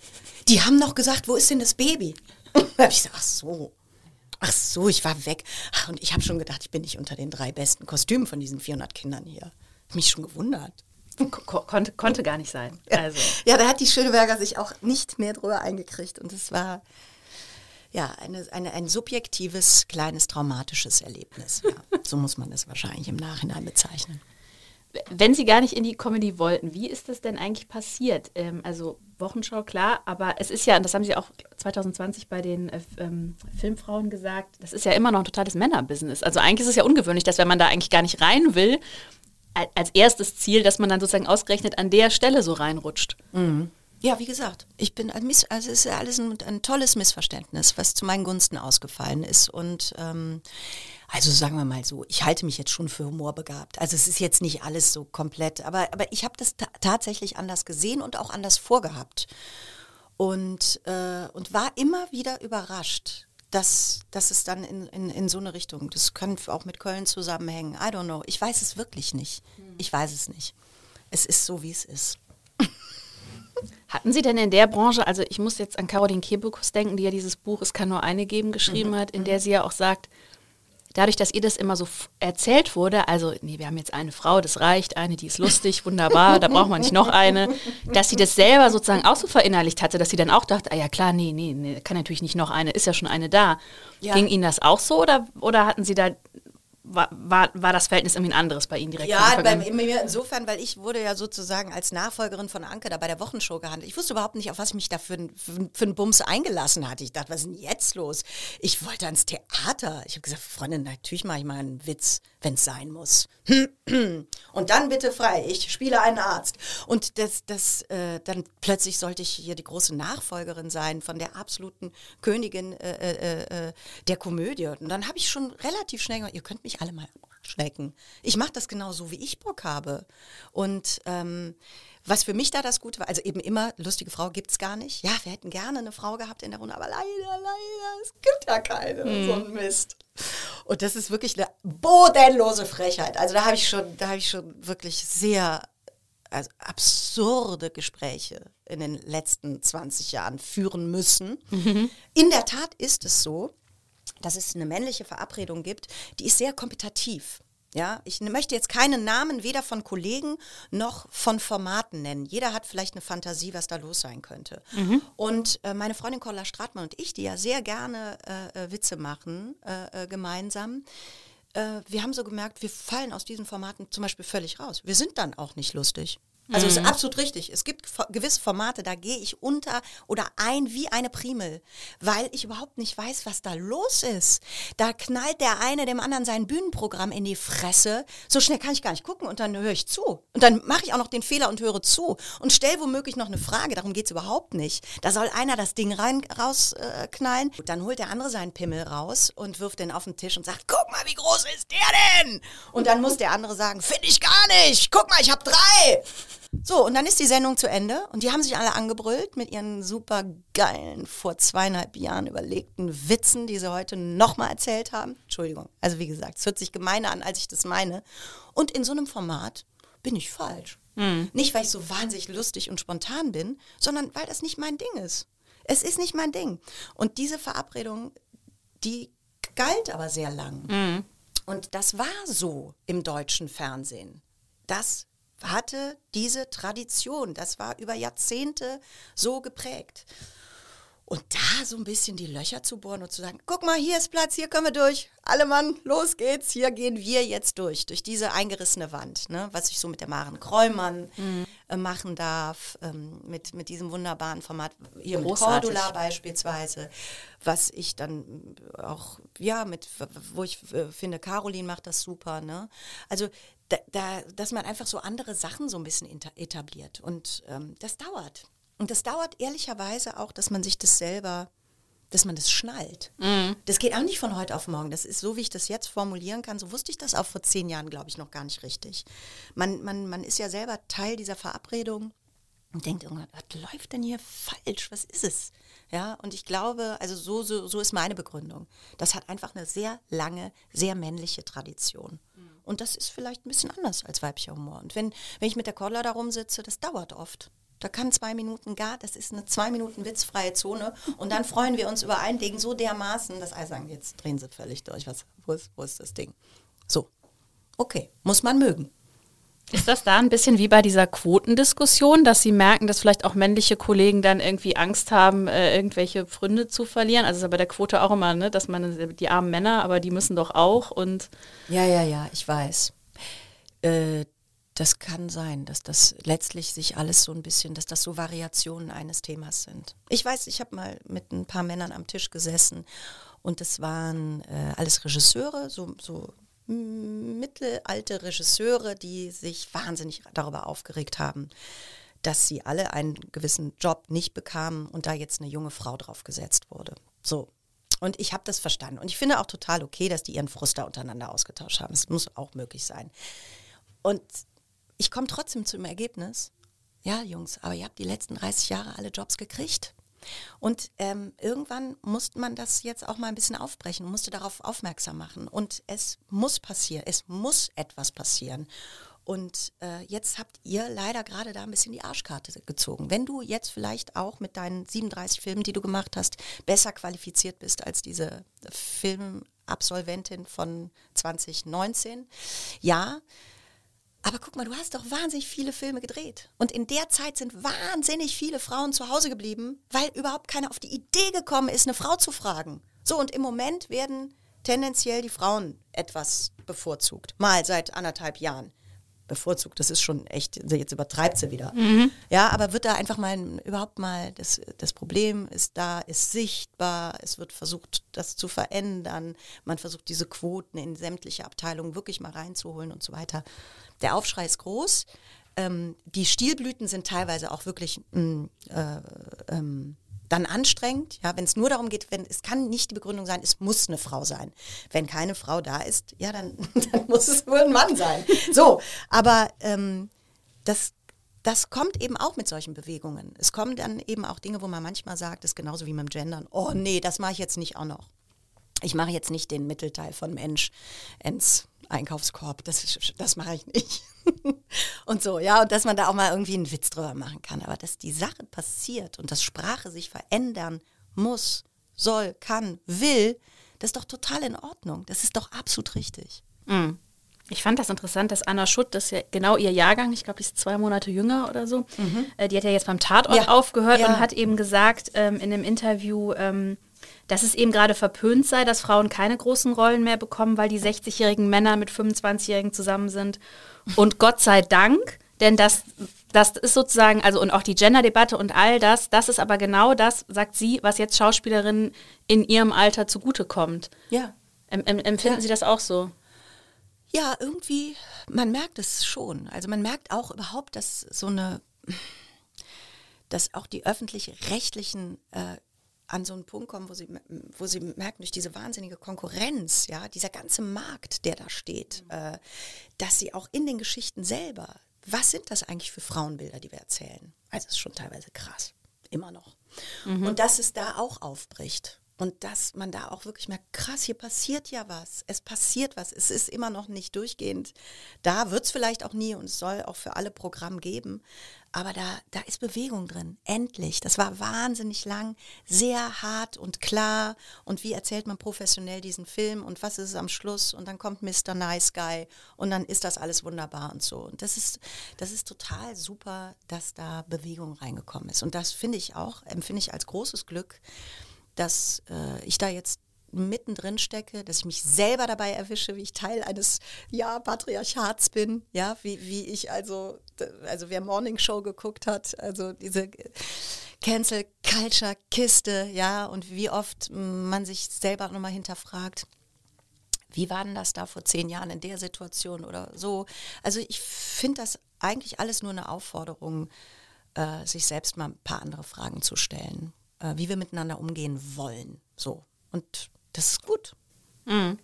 Die haben noch gesagt, wo ist denn das Baby? da habe ich gesagt, ach so. Ach so, ich war weg. Ach, und ich habe schon gedacht, ich bin nicht unter den drei besten Kostümen von diesen 400 Kindern hier. Hab Mich schon gewundert. Ko konnte, konnte gar nicht sein. Also. Ja, da hat die Schöneberger sich auch nicht mehr drüber eingekriegt. Und es war ja eine, eine, ein subjektives, kleines, traumatisches Erlebnis. Ja, so muss man es wahrscheinlich im Nachhinein bezeichnen. Wenn Sie gar nicht in die Comedy wollten, wie ist das denn eigentlich passiert? Ähm, also Wochenschau, klar, aber es ist ja, und das haben Sie auch 2020 bei den äh, ähm, Filmfrauen gesagt, das ist ja immer noch ein totales Männerbusiness. Also eigentlich ist es ja ungewöhnlich, dass wenn man da eigentlich gar nicht rein will, als erstes Ziel, dass man dann sozusagen ausgerechnet an der Stelle so reinrutscht. Ja, wie gesagt, ich bin ein Miss, also es ist ja alles ein, ein tolles Missverständnis, was zu meinen Gunsten ausgefallen ist. Und ähm, also sagen wir mal so, ich halte mich jetzt schon für humorbegabt. Also es ist jetzt nicht alles so komplett, aber, aber ich habe das ta tatsächlich anders gesehen und auch anders vorgehabt. Und, äh, und war immer wieder überrascht, dass, dass es dann in, in, in so eine Richtung, das kann auch mit Köln zusammenhängen. I don't know. Ich weiß es wirklich nicht. Ich weiß es nicht. Es ist so, wie es ist. [LAUGHS] Hatten Sie denn in der Branche, also ich muss jetzt an Caroline Kebekus denken, die ja dieses Buch Es kann nur eine geben geschrieben Mhm. hat, in der sie ja auch sagt, dadurch, dass ihr das immer so erzählt wurde, also nee, wir haben jetzt eine Frau, das reicht, eine, die ist lustig, wunderbar, da braucht man nicht noch eine, dass sie das selber sozusagen auch so verinnerlicht hatte, dass sie dann auch dachte, ah ja klar, nee, nee, nee, kann natürlich nicht noch eine, ist ja schon eine da. Ja. Ging Ihnen das auch so oder, oder hatten Sie da, war, war, war das Verhältnis irgendwie ein anderes bei Ihnen direkt? Ja, bei mir insofern, weil ich wurde ja sozusagen als Nachfolgerin von Anke da bei der Wochenshow gehandelt. Ich wusste überhaupt nicht, auf was ich mich da für, ein- für, für einen Bums eingelassen hatte. Ich dachte, was ist denn jetzt los? Ich wollte ans Theater. Ich habe gesagt, Freundin, natürlich mache ich mal einen Witz, wenn es sein muss. [CLEARS THROAT] Und dann bitte frei, ich spiele einen Arzt. Und das, das, äh, dann plötzlich sollte ich hier die große Nachfolgerin sein von der absoluten Königin äh, äh, äh, der Komödie. Und dann habe ich schon relativ schnell gesagt, ihr könnt mich mich alle mal schlecken. Ich mache das genauso, wie ich Bock habe. Und ähm, was für mich da das Gute war, also eben immer, lustige Frau gibt es gar nicht. Ja, wir hätten gerne eine Frau gehabt in der Runde, aber leider, leider, es gibt ja keine. Mhm. So ein Mist. Und das ist wirklich eine bodenlose Frechheit. Also da habe ich schon, da habe ich schon wirklich sehr also absurde Gespräche in den letzten 20 Jahren führen müssen. Mhm. In der Tat ist es so, dass es eine männliche Verabredung gibt, die ist sehr kompetitiv. Ja, ich möchte jetzt keinen Namen weder von Kollegen noch von Formaten nennen. Jeder hat vielleicht eine Fantasie, was da los sein könnte. Mhm. Und äh, meine Freundin Corla Stratmann und ich, die ja sehr gerne äh, äh Witze machen äh, äh gemeinsam, äh, wir haben so gemerkt, wir fallen aus diesen Formaten zum Beispiel völlig raus. Wir sind dann auch nicht lustig. Also mhm. ist absolut richtig. Es gibt gewisse Formate, da gehe ich unter oder ein wie eine Primel, weil ich überhaupt nicht weiß, was da los ist. Da knallt der eine dem anderen sein Bühnenprogramm in die Fresse. So schnell kann ich gar nicht gucken und dann höre ich zu. Und dann mache ich auch noch den Fehler und höre zu und stelle womöglich noch eine Frage. Darum geht es überhaupt nicht. Da soll einer das Ding rein rausknallen. Äh, dann holt der andere seinen Pimmel raus und wirft den auf den Tisch und sagt, guck mal, wie groß ist der denn? Und dann muss der andere sagen, finde ich gar nicht. Guck mal, ich habe drei. So, und dann ist die Sendung zu Ende und die haben sich alle angebrüllt mit ihren super geilen, vor zweieinhalb Jahren überlegten Witzen, die sie heute nochmal erzählt haben. Entschuldigung, also wie gesagt, es hört sich gemeiner an, als ich das meine. Und in so einem Format bin ich falsch. Mhm. Nicht, weil ich so wahnsinnig lustig und spontan bin, sondern weil das nicht mein Ding ist. Es ist nicht mein Ding. Und diese Verabredung, die galt aber sehr lang. Mhm. Und das war so im deutschen Fernsehen. Das hatte diese Tradition. Das war über Jahrzehnte so geprägt. Und da so ein bisschen die Löcher zu bohren und zu sagen, guck mal, hier ist Platz, hier können wir durch. Alle Mann, los geht's, hier gehen wir jetzt durch, durch diese eingerissene Wand, ne? was ich so mit der Maren Kräumann mhm. äh, machen darf, ähm, mit, mit diesem wunderbaren Format, hier Großartig. mit Cordula beispielsweise, was ich dann auch, ja, mit, wo ich äh, finde, Caroline macht das super, ne? Also da, da, dass man einfach so andere Sachen so ein bisschen etabliert. Und ähm, das dauert. Und das dauert ehrlicherweise auch, dass man sich das selber, dass man das schnallt. Mhm. Das geht auch nicht von heute auf morgen. Das ist so, wie ich das jetzt formulieren kann. So wusste ich das auch vor zehn Jahren, glaube ich, noch gar nicht richtig. Man, man, man ist ja selber Teil dieser Verabredung und denkt irgendwann, was läuft denn hier falsch? Was ist es? Ja, und ich glaube, also so, so, so ist meine Begründung. Das hat einfach eine sehr lange, sehr männliche Tradition. Mhm. Und das ist vielleicht ein bisschen anders als weiblicher Humor. Und wenn, wenn ich mit der Cordula da rumsitze, das dauert oft. Da kann zwei Minuten gar, das ist eine zwei Minuten witzfreie Zone. Und dann freuen wir uns über ein Ding so dermaßen, dass alle sagen, jetzt drehen sie völlig durch. Was, wo, ist, wo ist das Ding? So. Okay, muss man mögen. Ist das da ein bisschen wie bei dieser Quotendiskussion, dass Sie merken, dass vielleicht auch männliche Kollegen dann irgendwie Angst haben, äh, irgendwelche Pfründe zu verlieren? Also ist ja bei der Quote auch immer, ne, dass man die armen Männer, aber die müssen doch auch und ja, ja, ja, ich weiß. Äh, das kann sein, dass das letztlich sich alles so ein bisschen, dass das so Variationen eines Themas sind. Ich weiß, ich habe mal mit ein paar Männern am Tisch gesessen und das waren äh, alles Regisseure, so, so mittelalte Regisseure, die sich wahnsinnig darüber aufgeregt haben, dass sie alle einen gewissen Job nicht bekamen und da jetzt eine junge Frau drauf gesetzt wurde. So. Und ich habe das verstanden. Und ich finde auch total okay, dass die ihren Frust da untereinander ausgetauscht haben. Es muss auch möglich sein. Und ich komme trotzdem zum Ergebnis, ja, Jungs, aber ihr habt die letzten 30 Jahre alle Jobs gekriegt. Und ähm, irgendwann musste man das jetzt auch mal ein bisschen aufbrechen, musste darauf aufmerksam machen. Und es muss passieren, es muss etwas passieren. Und äh, jetzt habt ihr leider gerade da ein bisschen die Arschkarte gezogen. Wenn du jetzt vielleicht auch mit deinen 37 Filmen, die du gemacht hast, besser qualifiziert bist als diese Filmabsolventin von 2019, ja, aber guck mal, du hast doch wahnsinnig viele Filme gedreht. Und in der Zeit sind wahnsinnig viele Frauen zu Hause geblieben, weil überhaupt keiner auf die Idee gekommen ist, eine Frau zu fragen. So, und im Moment werden tendenziell die Frauen etwas bevorzugt. Mal seit anderthalb Jahren bevorzugt. Das ist schon echt, jetzt übertreibt sie wieder. Mhm. Ja, aber wird da einfach mal überhaupt mal, das, das Problem ist da, ist sichtbar, es wird versucht, das zu verändern. Man versucht, diese Quoten in sämtliche Abteilungen wirklich mal reinzuholen und so weiter. Der Aufschrei ist groß. Ähm, die Stilblüten sind teilweise auch wirklich mh, mm, äh, ähm, dann anstrengend, ja, wenn es nur darum geht, wenn es kann nicht die Begründung sein, es muss eine Frau sein. Wenn keine Frau da ist, ja, dann, [LAUGHS] dann muss es wohl ein Mann sein. So, aber ähm, das, das kommt eben auch mit solchen Bewegungen. Es kommen dann eben auch Dinge, wo man manchmal sagt, das ist genauso wie mit dem Gendern, oh nee, das mache ich jetzt nicht auch noch. Ich mache jetzt nicht den Mittelteil von Mensch ins Einkaufskorb, das, das mache ich nicht. [LAUGHS] und so, ja, und dass man da auch mal irgendwie einen Witz drüber machen kann. Aber dass die Sache passiert und dass Sprache sich verändern muss, soll, kann, will, das ist doch total in Ordnung. Das ist doch absolut richtig. Mhm. Ich fand das interessant, dass Anna Schutt, das ist ja genau ihr Jahrgang, ich glaube, die ist zwei Monate jünger oder so, mhm. äh, die hat ja jetzt beim Tatort ja. aufgehört ja. und hat eben gesagt ähm, in einem Interview, ähm, dass es eben gerade verpönt sei, dass Frauen keine großen Rollen mehr bekommen, weil die 60-jährigen Männer mit 25-jährigen zusammen sind. Und Gott sei Dank, denn das, das ist sozusagen, also und auch die Gender-Debatte und all das, das ist aber genau das, sagt sie, was jetzt Schauspielerinnen in ihrem Alter zugutekommt. Ja. empfinden ja. Sie das auch so? Ja, irgendwie, man merkt es schon. Also man merkt auch überhaupt, dass so eine, dass auch die öffentlich-rechtlichen äh, an so einen Punkt kommen, wo sie, wo sie merken, durch diese wahnsinnige Konkurrenz, ja, dieser ganze Markt, der da steht, mhm. äh, dass sie auch in den Geschichten selber, was sind das eigentlich für Frauenbilder, die wir erzählen? Also es ist schon teilweise krass, immer noch. Mhm. Und dass es da auch aufbricht. Und dass man da auch wirklich merkt, krass, hier passiert ja was. Es passiert was. Es ist immer noch nicht durchgehend. Da wird es vielleicht auch nie und es soll auch für alle Programm geben. Aber da, da ist Bewegung drin. Endlich. Das war wahnsinnig lang, sehr hart und klar. Und wie erzählt man professionell diesen Film und was ist es am Schluss? Und dann kommt Mr. Nice Guy und dann ist das alles wunderbar und so. Und das ist, das ist total super, dass da Bewegung reingekommen ist. Und das finde ich auch, empfinde ich als großes Glück dass äh, ich da jetzt mittendrin stecke, dass ich mich selber dabei erwische, wie ich Teil eines ja, Patriarchats bin, ja, wie, wie ich also, also wer Morning Show geguckt hat, also diese Cancel Culture Kiste, ja, und wie oft man sich selber nochmal hinterfragt, wie war denn das da vor zehn Jahren in der Situation oder so. Also ich finde das eigentlich alles nur eine Aufforderung, äh, sich selbst mal ein paar andere Fragen zu stellen äh, wie wir miteinander umgehen wollen. So. Und das ist gut. Mhm.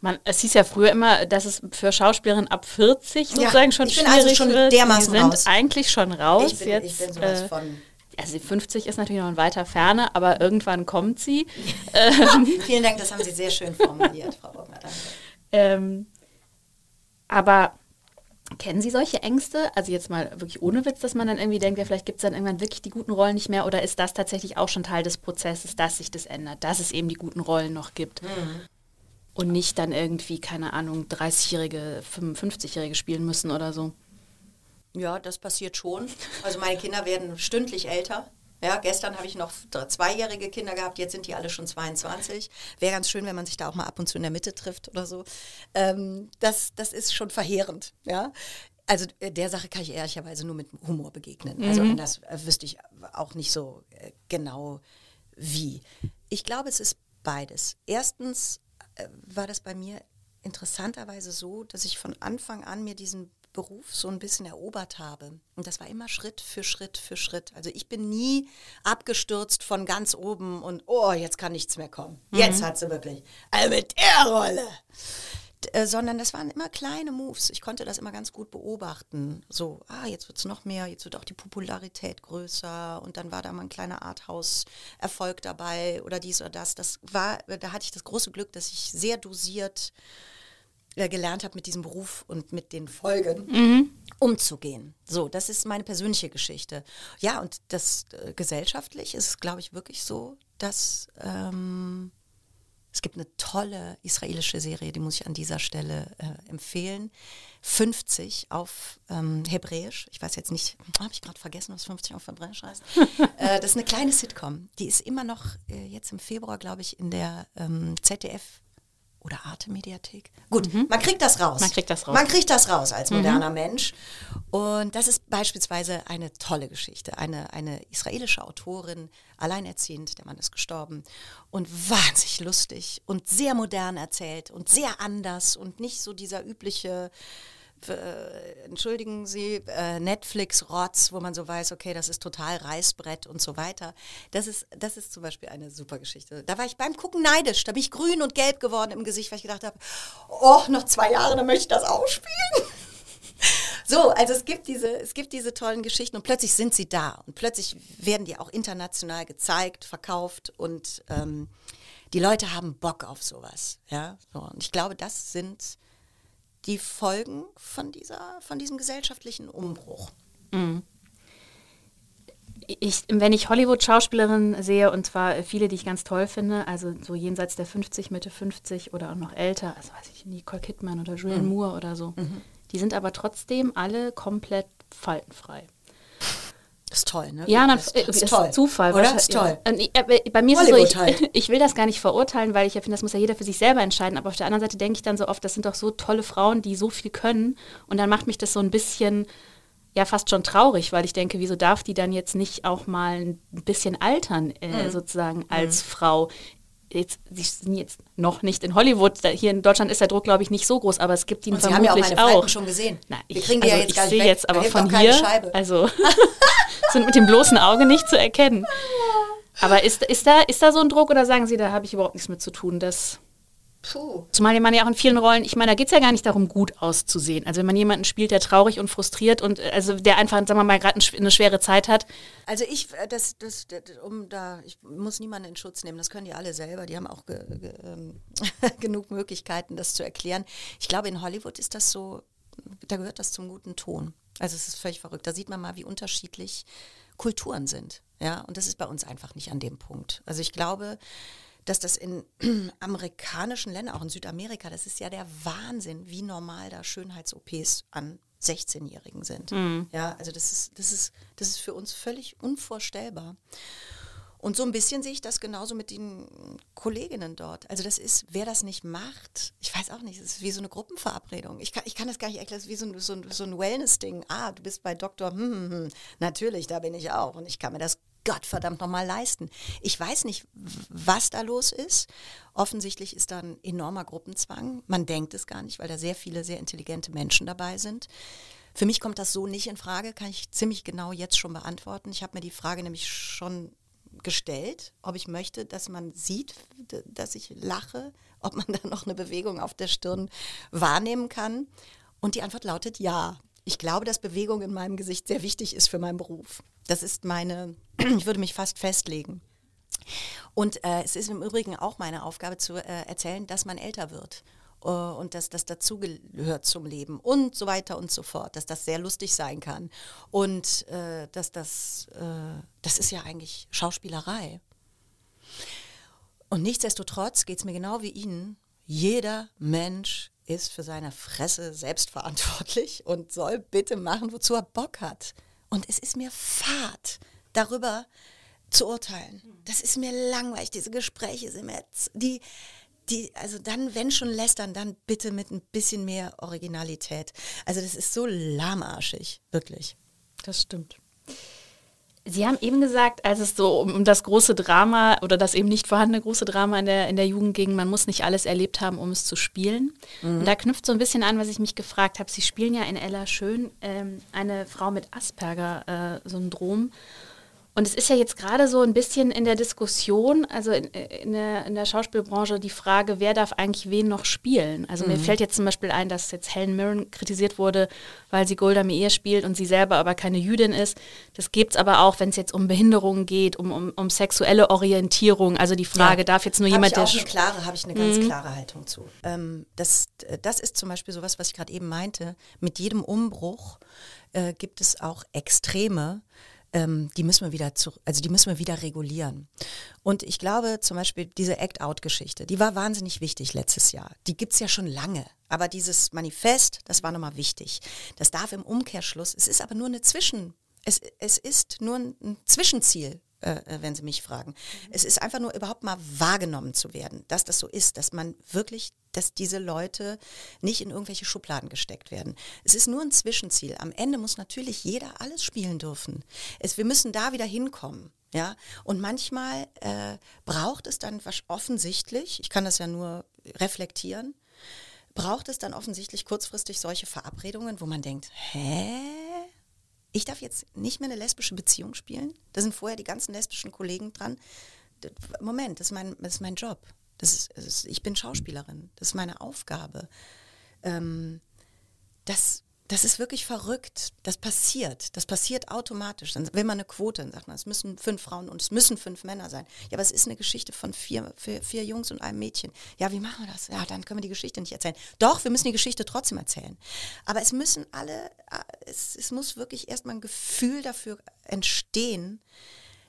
Man, es hieß ja früher immer, dass es für Schauspielerinnen ab 40 sozusagen ja, schon ich bin also schwierig also schon wird. Dermaßen Die sind raus. eigentlich schon raus. Ich bin, Jetzt, ich bin sowas äh, von also 50 ist natürlich noch in weiter Ferne, aber irgendwann kommt sie. [LAUGHS] ähm, Vielen Dank, das haben Sie sehr schön formuliert, Frau. Danke. [LAUGHS] Ähm, aber Kennen Sie solche Ängste? Also jetzt mal wirklich ohne Witz, dass man dann irgendwie denkt, ja, vielleicht gibt es dann irgendwann wirklich die guten Rollen nicht mehr oder ist das tatsächlich auch schon Teil des Prozesses, dass sich das ändert, dass es eben die guten Rollen noch gibt? Mhm. Und nicht dann irgendwie, keine Ahnung, 30-Jährige, 55-Jährige spielen müssen oder so. Ja, das passiert schon. Also meine Kinder werden stündlich älter. Ja, gestern habe ich noch zweijährige Kinder gehabt, jetzt sind die alle schon 22. Wäre ganz schön, wenn man sich da auch mal ab und zu in der Mitte trifft oder so. Ähm, das, das ist schon verheerend. Ja? Also äh, der Sache kann ich ehrlicherweise nur mit Humor begegnen. Also mhm. Also anders äh, wüsste ich auch nicht so äh, genau wie. Ich glaube, es ist beides. Erstens war das bei mir interessanterweise so, dass ich von Anfang an mir diesen Beruf so ein bisschen erobert habe. Und das war immer Schritt für Schritt für Schritt. Also ich bin nie abgestürzt von ganz oben und oh, jetzt kann nichts mehr kommen. Mhm. Jetzt hat sie wirklich. Also mit der Rolle. Äh, sondern das waren immer kleine Moves. Ich konnte das immer ganz gut beobachten. So, ah, jetzt wird es noch mehr, jetzt wird auch die Popularität größer und dann war da mal ein kleiner Arthouse-Erfolg dabei oder dies oder das. Das war, da hatte ich das große Glück, dass ich sehr dosiert äh, gelernt habe, mit diesem Beruf und mit den Folgen mhm. umzugehen. So, das ist meine persönliche Geschichte. Ja, und das äh, gesellschaftlich ist, glaube ich, wirklich so, dass ähm, es gibt eine tolle israelische Serie, die muss ich an dieser Stelle äh, empfehlen. 50 auf ähm, Hebräisch. Ich weiß jetzt nicht, habe ich gerade vergessen, was 50 auf Hebräisch heißt. [LAUGHS] äh, das ist eine kleine Sitcom. Die ist immer noch äh, jetzt im Februar, glaube ich, in der ähm, ZDF oder Arte Mediathek. Gut, mhm. man kriegt das raus. Man kriegt das raus. Man kriegt das raus als mhm. moderner mhm. Mensch. Und das ist beispielsweise eine tolle Geschichte. Eine, eine israelische Autorin, alleinerziehend, der Mann ist gestorben und wahnsinnig lustig und sehr modern erzählt und sehr anders und nicht so dieser übliche äh, entschuldigen Sie, äh, Netflix-Rotz, wo man so weiß, okay, das ist total Reißbrett und so weiter. Das ist, das ist zum Beispiel eine super Geschichte. Da war ich beim Gucken neidisch. Da bin ich grün und gelb geworden im Gesicht, weil ich gedacht habe, oh, noch zwei Jahre, dann möchte ich das auch spielen. [LAUGHS] So, also es gibt diese, es gibt diese tollen Geschichten und plötzlich sind sie da und plötzlich werden die auch international gezeigt, verkauft und ähm, die Leute haben Bock auf sowas. Ja, so. und ich glaube, das sind die Folgen von dieser, von diesem gesellschaftlichen Umbruch. Mhm. Ich, wenn ich Hollywood-Schauspielerinnen sehe, und zwar viele, die ich ganz toll finde, also so jenseits der 50, Mitte 50 oder auch noch älter, also weiß ich, Nicole Kidman oder Julianne mhm. Moore oder so, mhm. die sind aber trotzdem alle komplett faltenfrei. Das ist toll, ne? Ja, das, das, ist, toll. Zufall. Oder? Das ist toll. Ja. Bei mir ist es so, ich, [LAUGHS] ich, will das gar nicht verurteilen, weil ich ja finde, das muss ja jeder für sich selber entscheiden. Aber auf der anderen Seite denke ich dann so oft, das sind doch so tolle Frauen, die so viel können. Und dann macht mich das so ein bisschen, ja, fast schon traurig, weil ich denke, wieso darf die dann jetzt nicht auch mal ein bisschen altern, äh, mhm. sozusagen als mhm. Frau? Jetzt, sie sind jetzt noch nicht in Hollywood. Hier in Deutschland ist der Druck, glaube ich, nicht so groß, aber es gibt ihn Und vermutlich Sie haben ja auch. Meine auch. schon gesehen. Na, ich, Wir kriegen die also ja jetzt gar nicht weg. jetzt aber von hier, also [LAUGHS] [LAUGHS] sind mit dem bloßen Auge nicht zu erkennen. Aber ist, ist, da, ist da so ein Druck oder sagen Sie, da habe ich überhaupt nichts mit zu tun? Das Puh. Zumal man ja auch in vielen Rollen, ich meine, da geht es ja gar nicht darum, gut auszusehen. Also wenn man jemanden spielt, der traurig und frustriert und also der einfach, sagen wir mal, gerade eine schwere Zeit hat. Also ich, äh, das, das, das, um da, ich muss niemanden in Schutz nehmen, das können die alle selber, die haben auch ge, ge, ähm, [LAUGHS] genug Möglichkeiten, das zu erklären. Ich glaube, in Hollywood ist das so, da gehört das zum guten Ton. Also es ist völlig verrückt. Da sieht man mal, wie unterschiedlich Kulturen sind. Ja, und das ist bei uns einfach nicht an dem Punkt. Also ich glaube, dass das in [CLEARS THROAT] amerikanischen Ländern, auch in Südamerika, das ist ja der Wahnsinn, wie normal da Schönheits-OPs an 16-Jährigen sind. Mhm. Ja, also das ist, das ist, das ist für uns völlig unvorstellbar. Und so ein bisschen sehe ich das genauso mit den Kolleginnen dort. Also das ist, wer das nicht macht, ich weiß auch nicht, es ist wie so eine Gruppenverabredung. Ich kann, ich kann das gar nicht erklären, es ist wie so ein, so ein, so ein Wellness-Ding. Ah, du bist bei Doktor, hm, hm, hm. natürlich, da bin ich auch. Und ich kann mir das Gottverdammt nochmal leisten. Ich weiß nicht, was da los ist. Offensichtlich ist da ein enormer Gruppenzwang. Man denkt es gar nicht, weil da sehr viele sehr intelligente Menschen dabei sind. Für mich kommt das so nicht in Frage, kann ich ziemlich genau jetzt schon beantworten. Ich habe mir die Frage nämlich schon gestellt, ob ich möchte, dass man sieht, dass ich lache, ob man [LAUGHS] da noch eine Bewegung auf der Stirn wahrnehmen kann. Und die Antwort lautet ja. Ich glaube, dass Bewegung in meinem Gesicht sehr wichtig ist für meinen Beruf. Das ist meine, [CLEARS THROAT] ich würde mich fast festlegen. Und äh, es ist im Übrigen auch meine Aufgabe zu äh, erzählen, dass man älter wird äh, und dass das dazugehört zum Leben und so weiter und so fort, dass das sehr lustig sein kann und äh, dass das, äh, das ist ja eigentlich Schauspielerei. Und nichtsdestotrotz geht es mir genau wie Ihnen. Jeder Mensch ist für seine Fresse selbstverantwortlich und soll bitte machen, wozu er Bock hat. Und es ist mir fad, darüber zu urteilen. Das ist mir langweilig. Diese Gespräche sind mir, die, die, also dann, wenn schon lästern, dann bitte mit ein bisschen mehr Originalität. Also das ist so lahmarschig, wirklich. Das stimmt. Sie haben eben gesagt, als es so um, um, das große Drama oder das eben nicht vorhandene große Drama in der, in der Jugend ging, man muss nicht alles erlebt haben, um es zu spielen. Mhm. Und da knüpft so ein bisschen an, was ich mich gefragt habe. Sie spielen ja in Ella Schön ähm, eine Frau mit Asperger-Syndrom. Äh, und es ist ja jetzt gerade so ein bisschen in der Diskussion, also in, in, der, in, der, Schauspielbranche, die Frage, wer darf eigentlich wen noch spielen? Also mhm. mir fällt jetzt zum Beispiel ein, dass jetzt Helen Mirren kritisiert wurde, weil sie Golda Meir spielt und sie selber aber keine Jüdin ist. Das gibt es aber auch, wenn es jetzt um Behinderungen geht, um, um, um, sexuelle Orientierung. Also die Frage, ja. darf jetzt nur hab jemand, ich der... klare, habe ich eine ganz mhm. klare Haltung zu. Ähm, das, das ist zum Beispiel sowas, was ich gerade eben meinte. Mit jedem Umbruch äh, gibt es auch Extreme, ähm, die müssen wir wieder zu, also die müssen wir wieder regulieren. Und ich glaube zum Beispiel diese Act-Out-Geschichte, die war wahnsinnig wichtig letztes Jahr. Die gibt es ja schon lange. Aber dieses Manifest, das war nochmal wichtig. Das darf im Umkehrschluss, es ist aber nur eine Zwischen, es, es ist nur ein Zwischenziel äh, äh, wenn Sie mich fragen. Mhm. Es ist einfach nur überhaupt mal wahrgenommen zu werden, dass das so ist, dass man wirklich, dass diese Leute nicht in irgendwelche Schubladen gesteckt werden. Es ist nur ein Zwischenziel. Am Ende muss natürlich jeder alles spielen dürfen. Es, wir müssen da wieder hinkommen. Ja, und manchmal äh, braucht es dann was offensichtlich, ich kann das ja nur reflektieren, braucht es dann offensichtlich kurzfristig solche Verabredungen, wo man denkt, hä? Ich darf jetzt nicht mehr eine lesbische Beziehung spielen? Da sind vorher die ganzen lesbischen Kollegen dran. Moment, das ist mein, das ist mein Job. Das ist, das ist, ich bin Schauspielerin. Das ist meine Aufgabe. Ähm, das, das ist wirklich verrückt. Das passiert. Das passiert automatisch. Dann will man eine Quote, dann sagt man, es müssen fünf Frauen und es müssen fünf Männer sein. Ja, aber es ist eine Geschichte von vier, vier, vier Jungs und einem Mädchen. Ja, wie machen wir das? Ja, dann können wir die Geschichte nicht erzählen. Doch, wir müssen die Geschichte trotzdem erzählen. Aber es müssen alle, äh, es, es muss wirklich erstmal ein Gefühl dafür entstehen,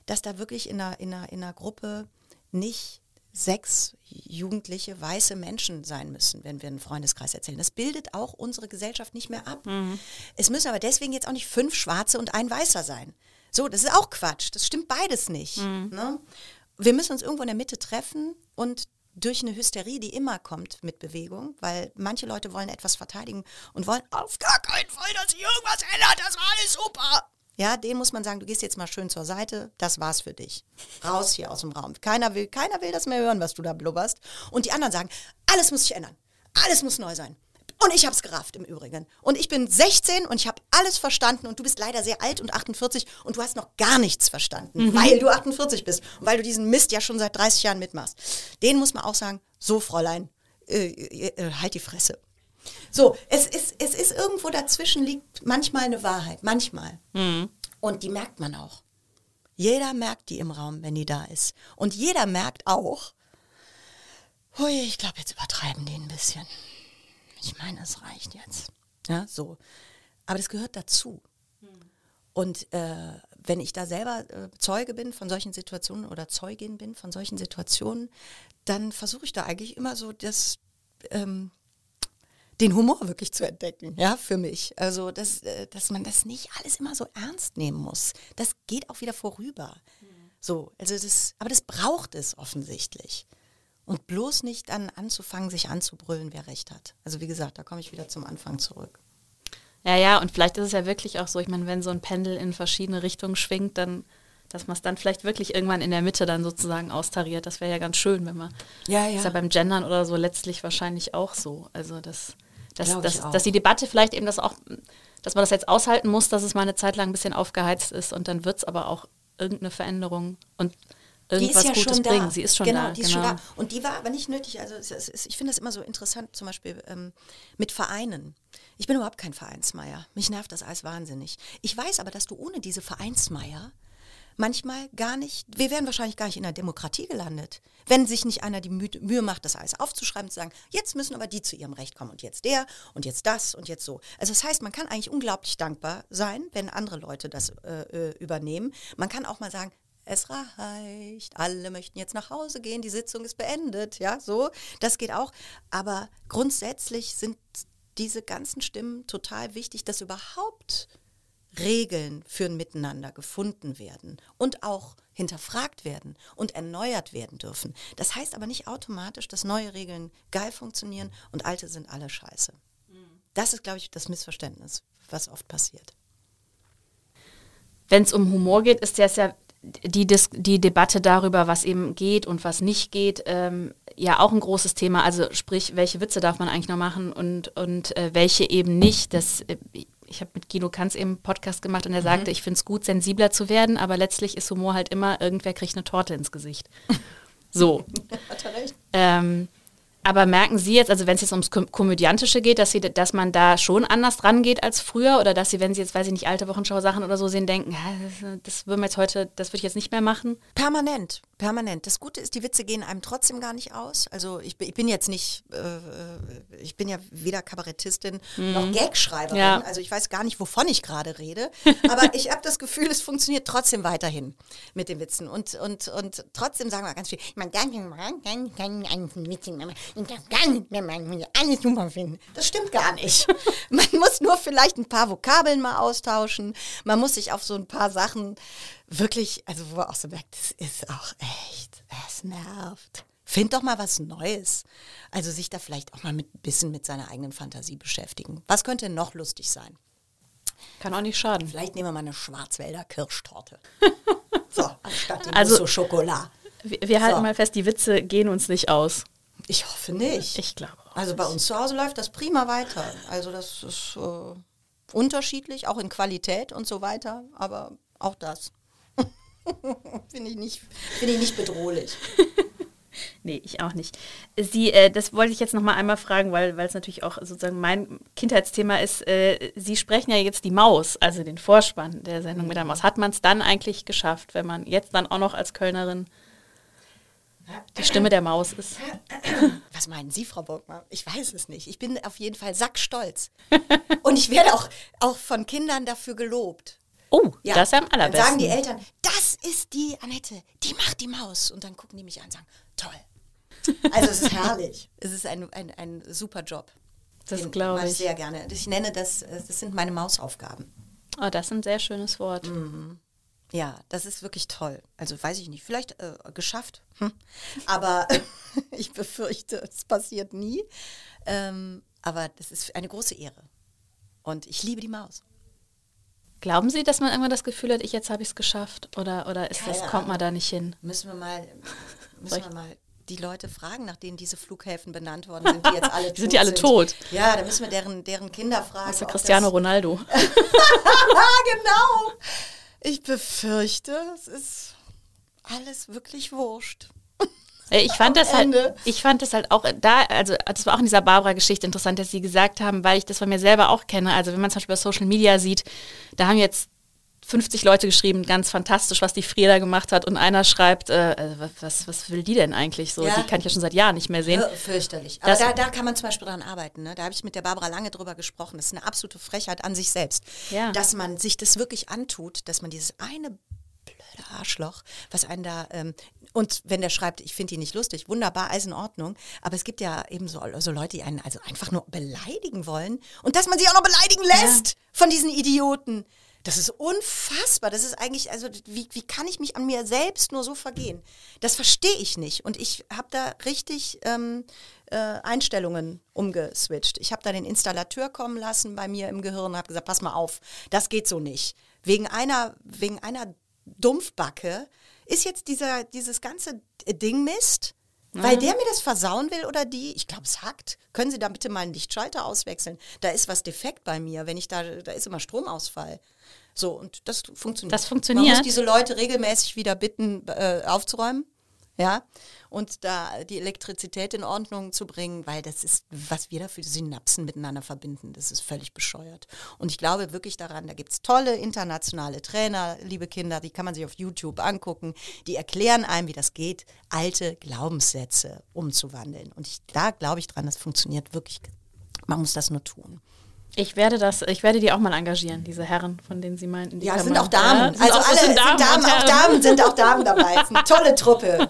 dass da wirklich in einer, in einer, in einer Gruppe nicht sechs jugendliche weiße Menschen sein müssen, wenn wir einen Freundeskreis erzählen. Das bildet auch unsere Gesellschaft nicht mehr ab. Es müssen aber deswegen jetzt auch nicht fünf Schwarze und ein Weißer sein. So, das ist auch Quatsch. Das stimmt beides nicht. Ne? Wir müssen uns irgendwo in der Mitte treffen und durch eine Hysterie, die immer kommt mit Bewegung, weil manche Leute wollen etwas verteidigen und wollen auf gar keinen Fall, dass sich irgendwas ändert. Das war alles super. Ja, den muss man sagen, du gehst jetzt mal schön zur Seite, das war's für dich. Raus hier aus dem Raum. Keiner will, keiner will das mehr hören, was du da blubberst. Und die anderen sagen, alles muss sich ändern. Alles muss neu sein. Und ich hab's gerafft im Übrigen. Und ich bin 16 und ich habe alles verstanden und du bist leider sehr alt und 48 und du hast noch gar nichts verstanden, weil du 48 bist und weil du diesen Mist ja schon seit 30 Jahren mitmachst. Den muss man auch sagen, so Fräulein, äh, äh, äh, halt die Fresse. So, es ist, es ist irgendwo dazwischen liegt manchmal eine Wahrheit, manchmal. Und die merkt man auch. Jeder merkt die im Raum, wenn die da ist. Und jeder merkt auch, hui, ich glaube, jetzt übertreiben die ein bisschen. Ich meine, es reicht jetzt. Ja, so. Aber das gehört dazu. Und äh, wenn ich da selber äh, Zeuge bin von solchen Situationen oder Zeugin bin von solchen Situationen, dann versuche ich da eigentlich immer so das, ähm, den Humor wirklich zu entdecken, ja, für mich. Also, dass, äh, dass man das nicht alles immer so ernst nehmen muss. Das geht auch wieder vorüber. So, also das, aber das braucht es offensichtlich. Und bloß nicht dann anzufangen, sich anzubrüllen, wer recht hat. Also wie gesagt, da komme ich wieder zum Anfang zurück. Ja, ja, und vielleicht ist es ja wirklich auch so, ich meine, wenn so ein Pendel in verschiedene Richtungen schwingt, dann, dass man es dann vielleicht wirklich irgendwann in der Mitte dann sozusagen austariert. Das wäre ja ganz schön, wenn man. Ja, Ist ja beim Gendern oder so letztlich wahrscheinlich auch so. Also, dass, dass, dass, dass die Debatte vielleicht eben das auch, dass man das jetzt aushalten muss, dass es mal eine Zeit lang ein bisschen aufgeheizt ist und dann wird es aber auch irgendeine Veränderung und irgendwas Gutes bringen. Sie ist schon genau, da. Die ist schon da. Und die war aber nicht nötig. Also ist, ich finde das immer so interessant, zum Beispiel ähm, mit Vereinen. Ich bin überhaupt kein Vereinsmeier. Mich nervt das alles wahnsinnig. Ich weiß aber, dass du ohne diese Vereinsmeier manchmal gar nicht, wir wären wahrscheinlich gar nicht in der Demokratie gelandet, wenn sich nicht einer die Mühe, macht, das alles aufzuschreiben, zu sagen, jetzt müssen aber die zu ihrem Recht kommen und jetzt der und jetzt das und jetzt so. Also das heißt, man kann eigentlich unglaublich dankbar sein, wenn andere Leute das äh, äh, übernehmen. Man kann auch mal sagen, es reicht, alle möchten jetzt nach Hause gehen, die Sitzung ist beendet, ja, so, das geht auch. Aber grundsätzlich sind diese ganzen Stimmen total wichtig, dass überhaupt Regeln für ein Miteinander gefunden werden und auch hinterfragt werden und erneuert werden dürfen. Das heißt aber nicht automatisch, dass neue Regeln geil funktionieren und alte sind alle scheiße. Das ist, glaube ich, das Missverständnis, was oft passiert. wenn es um Humor geht, ist das ja die, Dis die Debatte darüber, was eben geht und was nicht geht, ähm, ja auch ein großes Thema. Also sprich, welche Witze darf man eigentlich noch machen und, und äh, welche eben nicht. Das, äh, ich habe mit Guido Kanz eben einen Podcast gemacht und er sagte, ich finde es gut, sensibler zu werden, aber letztlich ist Humor halt immer, irgendwer kriegt eine Torte ins Gesicht. [LAUGHS] So. Hat er recht? Ähm, aber merken Sie jetzt, also wenn es jetzt ums Kom Komödiantische geht, dass, Sie, dass man da schon anders dran geht als früher oder dass Sie, wenn Sie jetzt, weiß ich nicht, alte Wochenschau-Sachen oder so sehen, denken, ja, das, würden wir jetzt heute, das würde ich jetzt nicht mehr machen? Permanent, permanent. Das Gute ist, die Witze gehen einem trotzdem gar nicht aus. Also ich, bin- ich bin jetzt nicht, äh, ich bin ja weder Kabarettistin noch Gagschreiberin. Ja. Also ich weiß gar nicht, wovon ich gerade rede. Aber ich habe das Gefühl, es funktioniert trotzdem weiterhin mit den Witzen. Und, und, und trotzdem sagen wir ganz viel, man kann einen Witz machen. Ich kann gar nicht mehr machen, wenn ich alles super finden. Das stimmt gar nicht. [LAUGHS] Man muss nur vielleicht ein paar Vokabeln mal austauschen. Man muss sich auf so ein paar Sachen wirklich, also wo man auch so merkt, das ist auch echt, es nervt. Find doch mal was Neues. Also sich da vielleicht auch mal mit ein bisschen mit seiner eigenen Fantasie beschäftigen. Was könnte noch lustig sein? Kann auch nicht schaden. Vielleicht nehmen wir mal eine Schwarzwälder Kirschtorte. [LAUGHS] so, anstatt die Also- also, Schokolade. Wir, wir halten So. mal fest, die Witze gehen uns nicht aus. Ich hoffe nicht. Ich glaube auch. Also bei uns zu Hause läuft das prima weiter. Also das ist äh, unterschiedlich, auch in Qualität und so weiter, aber auch das [LAUGHS] finde ich, nicht, find ich nicht bedrohlich. [LAUGHS] Nee, ich auch nicht. Sie, äh, das wollte ich jetzt noch mal einmal fragen, weil es natürlich auch sozusagen mein Kindheitsthema ist. Äh, Sie sprechen ja jetzt die Maus, also den Vorspann der Sendung mit der Maus. Hat man es dann eigentlich geschafft, wenn man jetzt dann auch noch als Kölnerin die Stimme der Maus ist? [CLEARS THROAT] Was meinen Sie, Frau Burgmann? Ich weiß es nicht. Ich bin auf jeden Fall sackstolz. Und ich werde auch, auch von Kindern dafür gelobt. Oh, ja, das ist am allerbesten. Dann sagen die Eltern, das ist die Annette, die macht die Maus. Und dann gucken die mich an und sagen, toll. Also es ist herrlich. [LAUGHS] Es ist ein, ein, ein super Job. Das glaube ich. sehr gerne. Ich nenne das, das sind meine Mausaufgaben. Oh, das ist ein sehr schönes Wort. Mhm. Ja, das ist wirklich toll. Also weiß ich nicht, vielleicht äh, geschafft. Hm. Aber [LAUGHS] ich befürchte, es passiert nie. Ähm, aber das ist eine große Ehre. Und ich liebe die Maus. Glauben Sie, dass man irgendwann das Gefühl hat, ich jetzt habe ich es geschafft? Oder, oder ist das, kommt man da nicht hin? Müssen wir mal, müssen wir mal die Leute fragen, nach denen diese Flughäfen benannt worden [LAUGHS] sind, die jetzt alle tot sind. die alle sind. tot? Ja, da müssen wir deren, deren Kinder fragen. Das ist ja Cristiano Ronaldo. [LAUGHS] genau. Ich befürchte, es ist alles wirklich wurscht. Ich fand das halt, ich fand das halt auch da, also das war auch in dieser Barbara-Geschichte interessant, dass Sie gesagt haben, weil ich das von mir selber auch kenne. Also wenn man zum Beispiel bei Social Media sieht, da haben jetzt 50 Leute geschrieben, ganz fantastisch, was die Frieda gemacht hat. Und einer schreibt, äh, äh was, was will die denn eigentlich so? Ja. Die kann ich ja schon seit Jahren nicht mehr sehen. Ja, fürchterlich. Aber da, da kann man zum Beispiel dran arbeiten. Ne? Da habe ich mit der Barbara lange drüber gesprochen. Das ist eine absolute Frechheit an sich selbst. Ja. Dass man sich das wirklich antut, dass man dieses eine blöde Arschloch, was einen da, ähm, und wenn der schreibt, ich finde ihn nicht lustig, wunderbar, alles in Ordnung, aber es gibt ja eben so, so Leute, die einen also einfach nur beleidigen wollen und dass man sich auch noch beleidigen lässt ja. von diesen Idioten. Das ist unfassbar. Das ist eigentlich, also wie, wie kann ich mich an mir selbst nur so vergehen? Das verstehe ich nicht. Und ich habe da richtig ähm, äh, Einstellungen umgeswitcht. Ich habe da den Installateur kommen lassen bei mir im Gehirn und habe gesagt, pass mal auf, das geht so nicht. Wegen einer, wegen einer Dumpfbacke ist jetzt dieser, dieses ganze Ding Mist. Weil der mir das versauen will oder die, ich glaube, es hackt. Können Sie da bitte mal einen Lichtschalter auswechseln? Da ist was defekt bei mir, wenn ich da, da ist immer Stromausfall. So, und das funktioniert. Das funktioniert. Man muss diese Leute regelmäßig wieder bitten, äh, aufzuräumen. Ja, und da die Elektrizität in Ordnung zu bringen, weil das ist, was wir da für Synapsen miteinander verbinden, das ist völlig bescheuert. Und ich glaube wirklich daran, da gibt es tolle internationale Trainer, liebe Kinder, die kann man sich auf YouTube angucken, die erklären einem, wie das geht, alte Glaubenssätze umzuwandeln. Und ich, da glaube ich dran, das funktioniert wirklich. Man muss das nur tun. Ich werde das, ich werde die auch mal engagieren, diese Herren, von denen Sie meinten. ja, sind auch Damen. Ja, also auch, alle sind Damen, sind Damen auch Damen sind auch Damen dabei. [LAUGHS] Es ist eine tolle Truppe.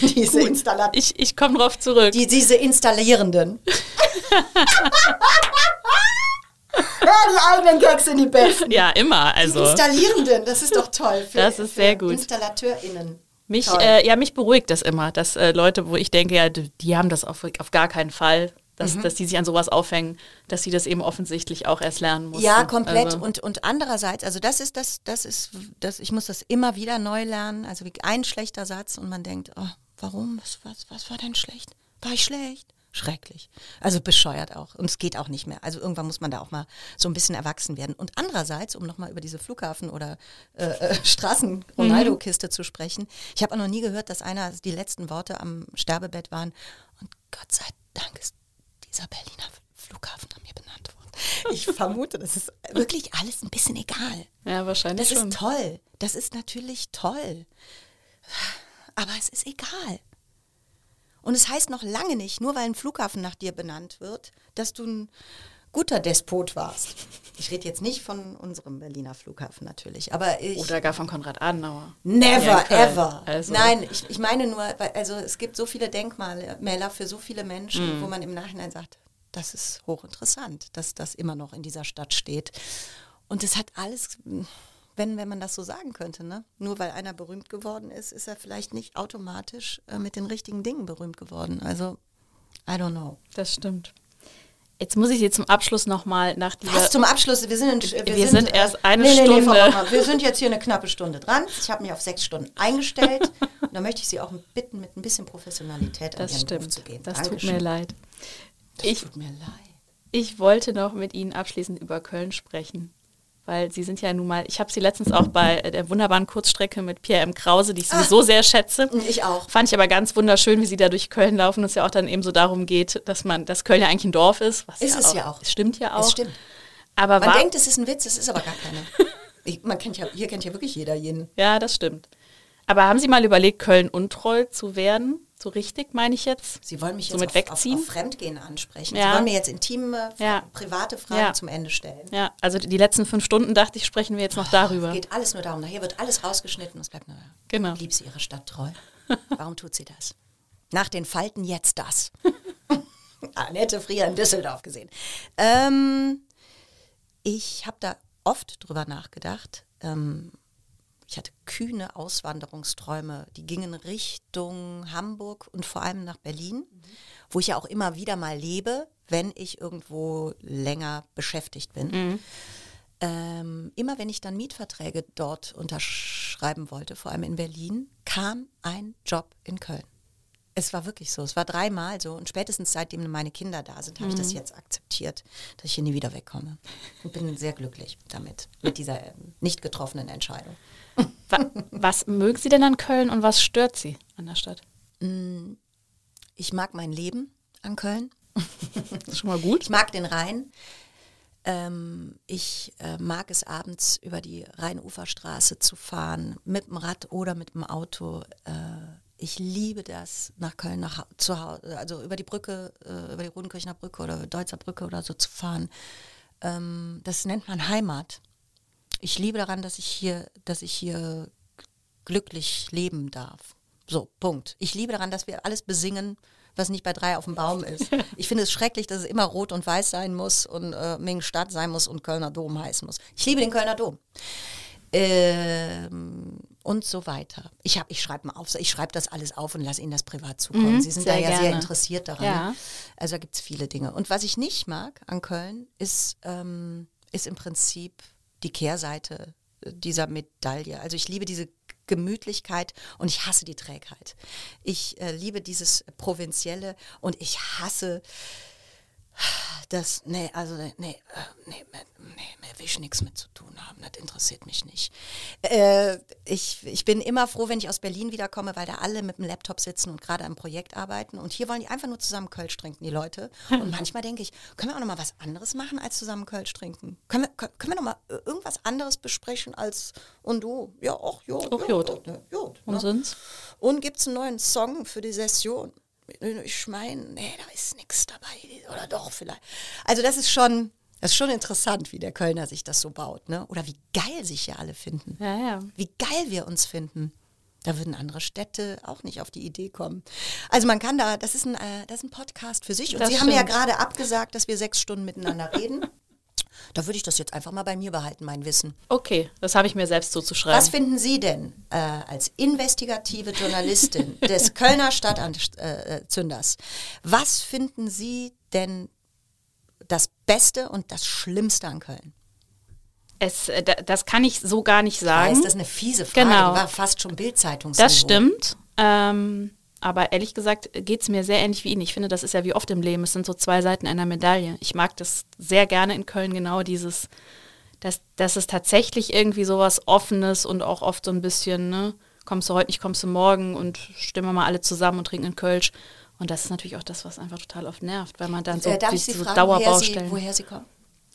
diese Installatoren. Ich, ich komme drauf zurück. Die, diese Installierenden. [LAUGHS] Ja, die eigenen Gags sind die besten. Ja, immer. Also. Die Installierenden, das ist doch toll. Für, das ist sehr gut. InstallateurInnen. Mich, äh, ja, mich beruhigt das immer, dass äh, Leute, wo ich denke, ja, die haben das auf, auf gar keinen Fall dass, mhm. dass die sich an sowas aufhängen, dass sie das eben offensichtlich auch erst lernen mussten. Ja, komplett. Also. Und, und andererseits, also das ist das, das ist, das, ich muss das immer wieder neu lernen. Also wie ein schlechter Satz und man denkt, oh, warum? Was, was, was war denn schlecht? War ich schlecht? Schrecklich. Also bescheuert auch. Und es geht auch nicht mehr. Also irgendwann muss man da auch mal so ein bisschen erwachsen werden. Und andererseits, um nochmal über diese Flughafen- oder äh, äh, Straßen-Ronaldo-Kiste mhm. zu sprechen, ich habe auch noch nie gehört, dass einer die letzten Worte am Sterbebett waren. Und Gott sei Dank ist dieser Berliner Flughafen an mir benannt worden. Ich vermute, das ist wirklich alles ein bisschen egal. Ja, wahrscheinlich. Das schon. ist toll. Das ist natürlich toll. Aber es ist egal. Und es heißt noch lange nicht, nur weil ein Flughafen nach dir benannt wird, dass du ein guter Despot warst. Ich rede jetzt nicht von unserem Berliner Flughafen natürlich, aber ich, oder gar von Konrad Adenauer. Never ever. Also. Nein, ich, ich meine nur, also es gibt so viele Denkmäler für so viele Menschen, mm. wo man im Nachhinein sagt, das ist hochinteressant, dass das immer noch in dieser Stadt steht. Und es hat alles, wenn, wenn man das so sagen könnte, ne? Nur weil einer berühmt geworden ist, ist er vielleicht nicht automatisch äh, mit den richtigen Dingen berühmt geworden. Also, I don't know. Das stimmt. Jetzt muss ich Sie zum Abschluss nochmal nach dieser... Was zum Abschluss? Wir sind, in, wir, wir sind, sind, erst eine nee, Stunde... Nee, nee, wir sind jetzt hier eine knappe Stunde dran. Ich habe mich auf sechs Stunden eingestellt. [LAUGHS] und da möchte ich Sie auch bitten, mit ein bisschen Professionalität an das Ihren stimmt. Beruf zu gehen. Das Dankeschön. tut mir leid. Das Ich- tut mir leid. Ich wollte noch mit Ihnen abschließend über Köln sprechen. Weil Sie sind ja nun mal, ich habe Sie letztens auch bei äh, der wunderbaren Kurzstrecke mit Pierre M. Krause, die ich sowieso sehr schätze. Ich auch. Fand ich aber ganz wunderschön, wie Sie da durch Köln laufen und es ja auch dann eben so darum geht, dass man, dass Köln ja eigentlich ein Dorf ist. Was Ist es ja auch. Es stimmt ja auch. Es stimmt. Aber Man war, denkt, es ist ein Witz, es ist aber gar keiner. [LAUGHS] Ich, man kennt ja, hier kennt ja wirklich jeder jeden. Ja, das stimmt. Aber haben Sie mal überlegt, Köln untreu zu werden? So richtig, meine ich jetzt? Sie wollen mich So jetzt mit auf, wegziehen? Auf, auf Fremdgehen ansprechen. Ja. Sie wollen mir jetzt intime, Ja. private Fragen Ja. zum Ende stellen. Ja, also die letzten fünf Stunden dachte ich, sprechen wir jetzt noch darüber. Es geht alles nur darum. Nachher wird alles rausgeschnitten und es bleibt nur. Genau. Liebt sie ihre Stadt treu? [LAUGHS] Warum tut sie das? Nach den Falten jetzt das. [LAUGHS] Annette Frier in Düsseldorf gesehen. Ähm, ich habe da oft drüber nachgedacht. Ähm, ich hatte kühne Auswanderungsträume, die gingen Richtung Hamburg und vor allem nach Berlin, wo ich ja auch immer wieder mal lebe, wenn ich irgendwo länger beschäftigt bin. Ähm, immer wenn ich dann Mietverträge dort unterschreiben wollte, vor allem in Berlin, kam ein Job in Köln. Es war wirklich so. Es war dreimal so. Und spätestens seitdem meine Kinder da sind, habe ich das jetzt akzeptiert, dass ich hier nie wieder wegkomme. Und bin sehr glücklich damit, mit dieser ähm, nicht getroffenen Entscheidung. Wa was mögen Sie denn an Köln und was stört Sie an der Stadt? Ich mag mein Leben an Köln. Das [LAUGHS] ist schon mal gut. Ich mag den Rhein. Ähm, ich äh, mag es abends über die Rheinuferstraße zu fahren, mit dem Rad oder mit dem Auto. Ich liebe das, nach Köln nach, zu Hause, also über die Brücke, äh, über die Rodenkirchener Brücke oder Deutzer Brücke oder so zu fahren. Ähm, das nennt man Heimat. Ich liebe daran, dass ich hier, dass ich hier glücklich leben darf. So, Punkt. Ich liebe daran, dass wir alles besingen, was nicht bei drei auf dem Baum ist. [LAUGHS] Ich finde es schrecklich, dass es immer rot und weiß sein muss und äh, Mingen-Stadt sein muss und Kölner Dom heißen muss. Ich liebe den Kölner Dom. Ähm, und so weiter. Ich, hab- ich schreibe mal auf, ich schreibe das alles auf und lasse Ihnen das privat zukommen. Mhm, Sie sind sehr da ja sehr gerne. interessiert daran. Ja. Also da gibt es viele Dinge. Und was ich nicht mag an Köln, ist, ähm, ist im Prinzip die Kehrseite dieser Medaille. Also ich liebe diese Gemütlichkeit und ich hasse die Trägheit. Ich äh, liebe dieses Provinzielle und ich hasse das, nee, also nee, nee, äh, nee, nee, nee will ich nichts mit zu tun haben, das interessiert mich nicht. Äh, ich, ich bin immer froh, wenn ich aus Berlin wiederkomme, weil da alle mit dem Laptop sitzen und gerade am Projekt arbeiten und hier wollen die einfach nur zusammen Kölsch trinken, die Leute. Und [LAUGHS] manchmal denke ich, können wir auch noch mal was anderes machen, als zusammen Kölsch trinken? Können wir, können, wir noch mal äh, irgendwas anderes besprechen als und du? Ja, auch Jod. Auch ja, Jod. ne, Jod Und ne? sonst? Und gibt es einen neuen Song für die Session? Ich meine, nee, da ist nichts dabei. Oder doch vielleicht. Also das ist schon, das ist schon interessant, wie der Kölner sich das so baut. Ne? Oder wie geil sich hier alle finden. Ja, ja. Wie geil wir uns finden. Da würden andere Städte auch nicht auf die Idee kommen. Also man kann da, das ist ein, äh, das ist ein Podcast für sich. Und Das Sie haben ja stimmt. gerade abgesagt, dass wir sechs Stunden miteinander reden. [LAUGHS] Da würde ich das jetzt einfach mal bei mir behalten, mein Wissen. Okay, das habe ich mir selbst so zu schreiben. Was finden Sie denn äh, als investigative Journalistin [LAUGHS] des Kölner Stadtanzünders? Was finden Sie denn das Beste und das Schlimmste an Köln? es, äh, da- das kann ich so gar nicht sagen. Das ist eine fiese Frage. Genau. War fast schon Bildzeitungsniveau. Das stimmt. Ähm, aber ehrlich gesagt geht es mir sehr ähnlich wie Ihnen. Ich finde, das ist ja wie oft im Leben. Es sind so zwei Seiten einer Medaille. Ich mag das sehr gerne in Köln, genau dieses, dass, dass es tatsächlich irgendwie sowas Offenes und auch oft so ein bisschen, ne, kommst du heute nicht, kommst du morgen und stimmen wir mal alle zusammen und trinken einen Kölsch. Und das ist natürlich auch das, was einfach total oft nervt, weil man dann so äh, darf ich diese so fragen, woher Sie, Dauerbaustellen. woher Sie kommen?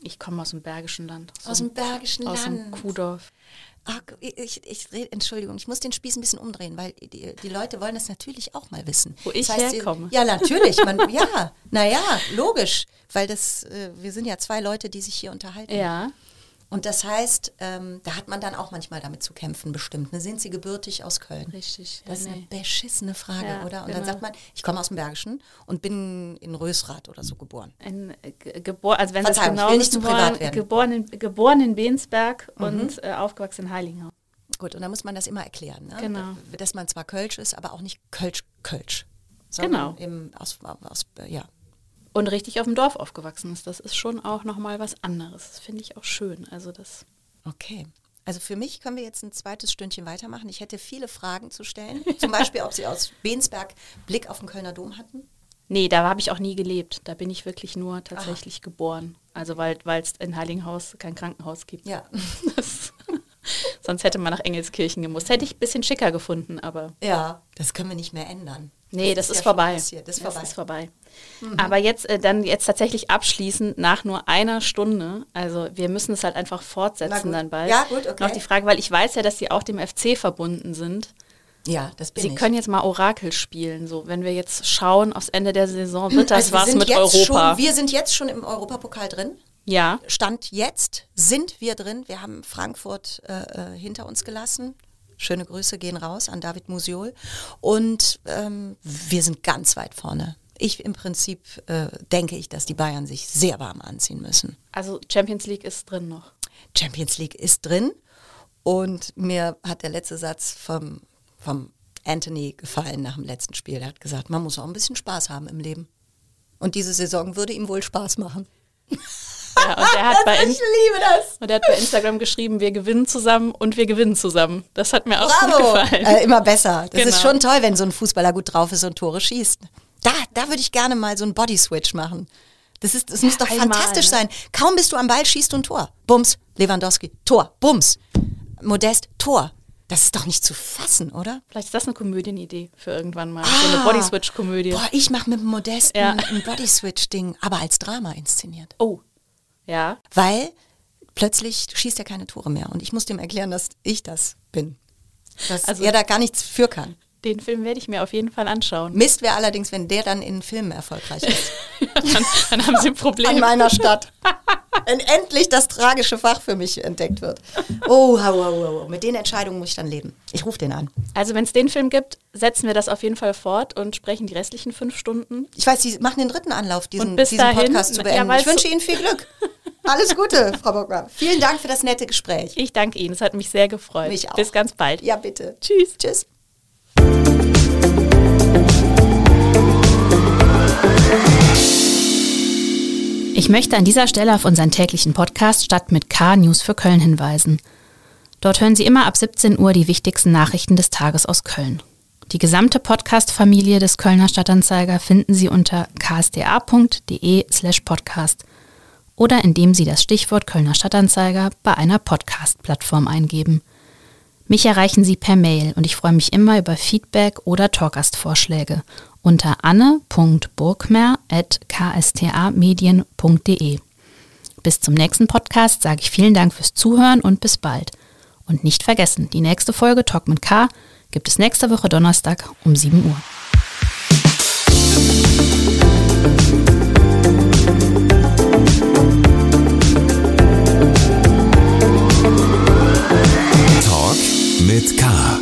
Ich komme aus dem Bergischen Land. Aus dem Bergischen Aus dem Land. Kuhdorf. Ach, ich, ich, ich Entschuldigung, ich muss den Spieß ein bisschen umdrehen, weil die, die Leute wollen das natürlich auch mal wissen. Wo ich sie- herkomme. Ja, natürlich. Man, [LAUGHS] ja, naja, logisch. Weil das, äh, wir sind ja zwei Leute, die sich hier unterhalten. Ja. Und das heißt, ähm, da hat man dann auch manchmal damit zu kämpfen, bestimmt. Ne? Sind Sie gebürtig aus Köln? Richtig. Das ist ja, eine nee. beschissene Frage, Ja, oder? Und genau. dann sagt man, ich komme aus dem Bergischen und bin in Rösrath oder so geboren. Ein, äh, ge- geboren, also wenn Sie es Verzeihung, ich genau will nicht zu privat wollen, werden. geboren in, geboren in Bensberg Mhm. und äh, aufgewachsen in Heiligenhaus. Gut, und da muss man das immer erklären. Ne? Genau. Dass man zwar Kölsch ist, aber auch nicht Kölsch-Kölsch. Genau. Eben aus, aus, ja. Und richtig auf dem Dorf aufgewachsen ist. Das ist schon auch nochmal was anderes. Das finde ich auch schön. Also das. Okay. Also für mich können wir jetzt ein zweites Stündchen weitermachen. Ich hätte viele Fragen zu stellen. Zum Beispiel, ob Sie aus Bensberg Blick auf den Kölner Dom hatten. Nee, da habe ich auch nie gelebt. Da bin ich wirklich nur tatsächlich Aha. geboren. Also weil es in Heiligenhaus kein Krankenhaus gibt. Ja. [LAUGHS] Das, sonst hätte man nach Engelskirchen gemusst. Hätte ich ein bisschen schicker gefunden, aber. Ja, das können wir nicht mehr ändern. Nee, das, das ist, ist ja vorbei. Das ist vorbei. Das ist vorbei. Mhm. Aber jetzt äh, dann jetzt tatsächlich abschließend nach nur einer Stunde. Also wir müssen es halt einfach fortsetzen dann bald. Ja, gut, okay. Noch die Frage, weil ich weiß ja, dass Sie auch dem FC verbunden sind. Ja, das bin Sie ich. können jetzt mal Orakel spielen. So, wenn wir jetzt schauen, aufs Ende der Saison wird das also was mit Europa. Schon, wir sind jetzt schon im Europapokal drin. Ja. Stand jetzt sind wir drin. Wir haben Frankfurt äh, äh hinter uns gelassen. Schöne Grüße gehen raus an David Musiol. Und ähm, wir sind ganz weit vorne. Ich im Prinzip äh, denke ich, dass die Bayern sich sehr warm anziehen müssen. Also Champions League ist drin noch. Champions League ist drin. Und mir hat der letzte Satz vom vom Anthony gefallen nach dem letzten Spiel. Er hat gesagt, man muss auch ein bisschen Spaß haben im Leben. Und diese Saison würde ihm wohl Spaß machen. Ja, und er hat bei ich liebe das. Und er hat bei Instagram geschrieben, wir gewinnen zusammen und wir gewinnen zusammen. Das hat mir auch Bravo. gut gefallen. Äh, immer besser. Das genau. ist schon toll, wenn so ein Fußballer gut drauf ist und Tore schießt. Da, da würde ich gerne mal so einen Body-Switch machen. Das, ist, das muss doch einmal, fantastisch ne? sein. Kaum bist du am Ball, schießt du ein Tor. Bums, Lewandowski, Tor, Bums. Modest, Tor. Das ist doch nicht zu fassen, oder? Vielleicht ist das eine Komödienidee für irgendwann mal. Ah, so eine Bodyswitch-Komödie. Boah, ich mache mit dem Modesten ja. ein Bodyswitch-Ding, aber als Drama inszeniert. Oh. Ja. Weil plötzlich schießt er keine Tore mehr. Und ich muss dem erklären, dass ich das bin. Dass also, er da gar nichts für kann. Den Film werde ich mir auf jeden Fall anschauen. Mist wäre allerdings, wenn der dann in Filmen erfolgreich ist. [LAUGHS] dann, dann, haben Sie ein Problem. In meiner Stadt. wenn endlich das tragische Fach für mich entdeckt wird. Oh, wow, wow, wow. mit den Entscheidungen muss ich dann leben. Ich rufe den an. Also wenn es den Film gibt, setzen wir das auf jeden Fall fort und sprechen die restlichen fünf Stunden. Ich weiß, Sie machen den dritten Anlauf, diesen, diesen dahin, Podcast zu beenden. Ja, ich wünsche Ihnen viel Glück. [LAUGHS] Alles Gute, Frau Bockmann. Vielen Dank für das nette Gespräch. Ich danke Ihnen. Es hat mich sehr gefreut. Mich auch. Bis ganz bald. Ja, bitte. Tschüss. Tschüss. Ich möchte an dieser Stelle auf unseren täglichen Podcast Stadt mit K News für Köln hinweisen. Dort hören Sie immer ab 17 Uhr die wichtigsten Nachrichten des Tages aus Köln. Die gesamte Podcast-Familie des Kölner Stadtanzeiger finden Sie unter ksda.de/slash podcast oder indem Sie das Stichwort Kölner Stadtanzeiger bei einer Podcast-Plattform eingeben. Mich erreichen Sie per Mail und ich freue mich immer über Feedback oder Talkgastvorschläge unter anne.burgmer.ksta-medien.de. Bis zum nächsten Podcast sage ich vielen Dank fürs Zuhören und bis bald. Und nicht vergessen, die nächste Folge Talk mit K gibt es nächste Woche Donnerstag um 7 Uhr. mit K.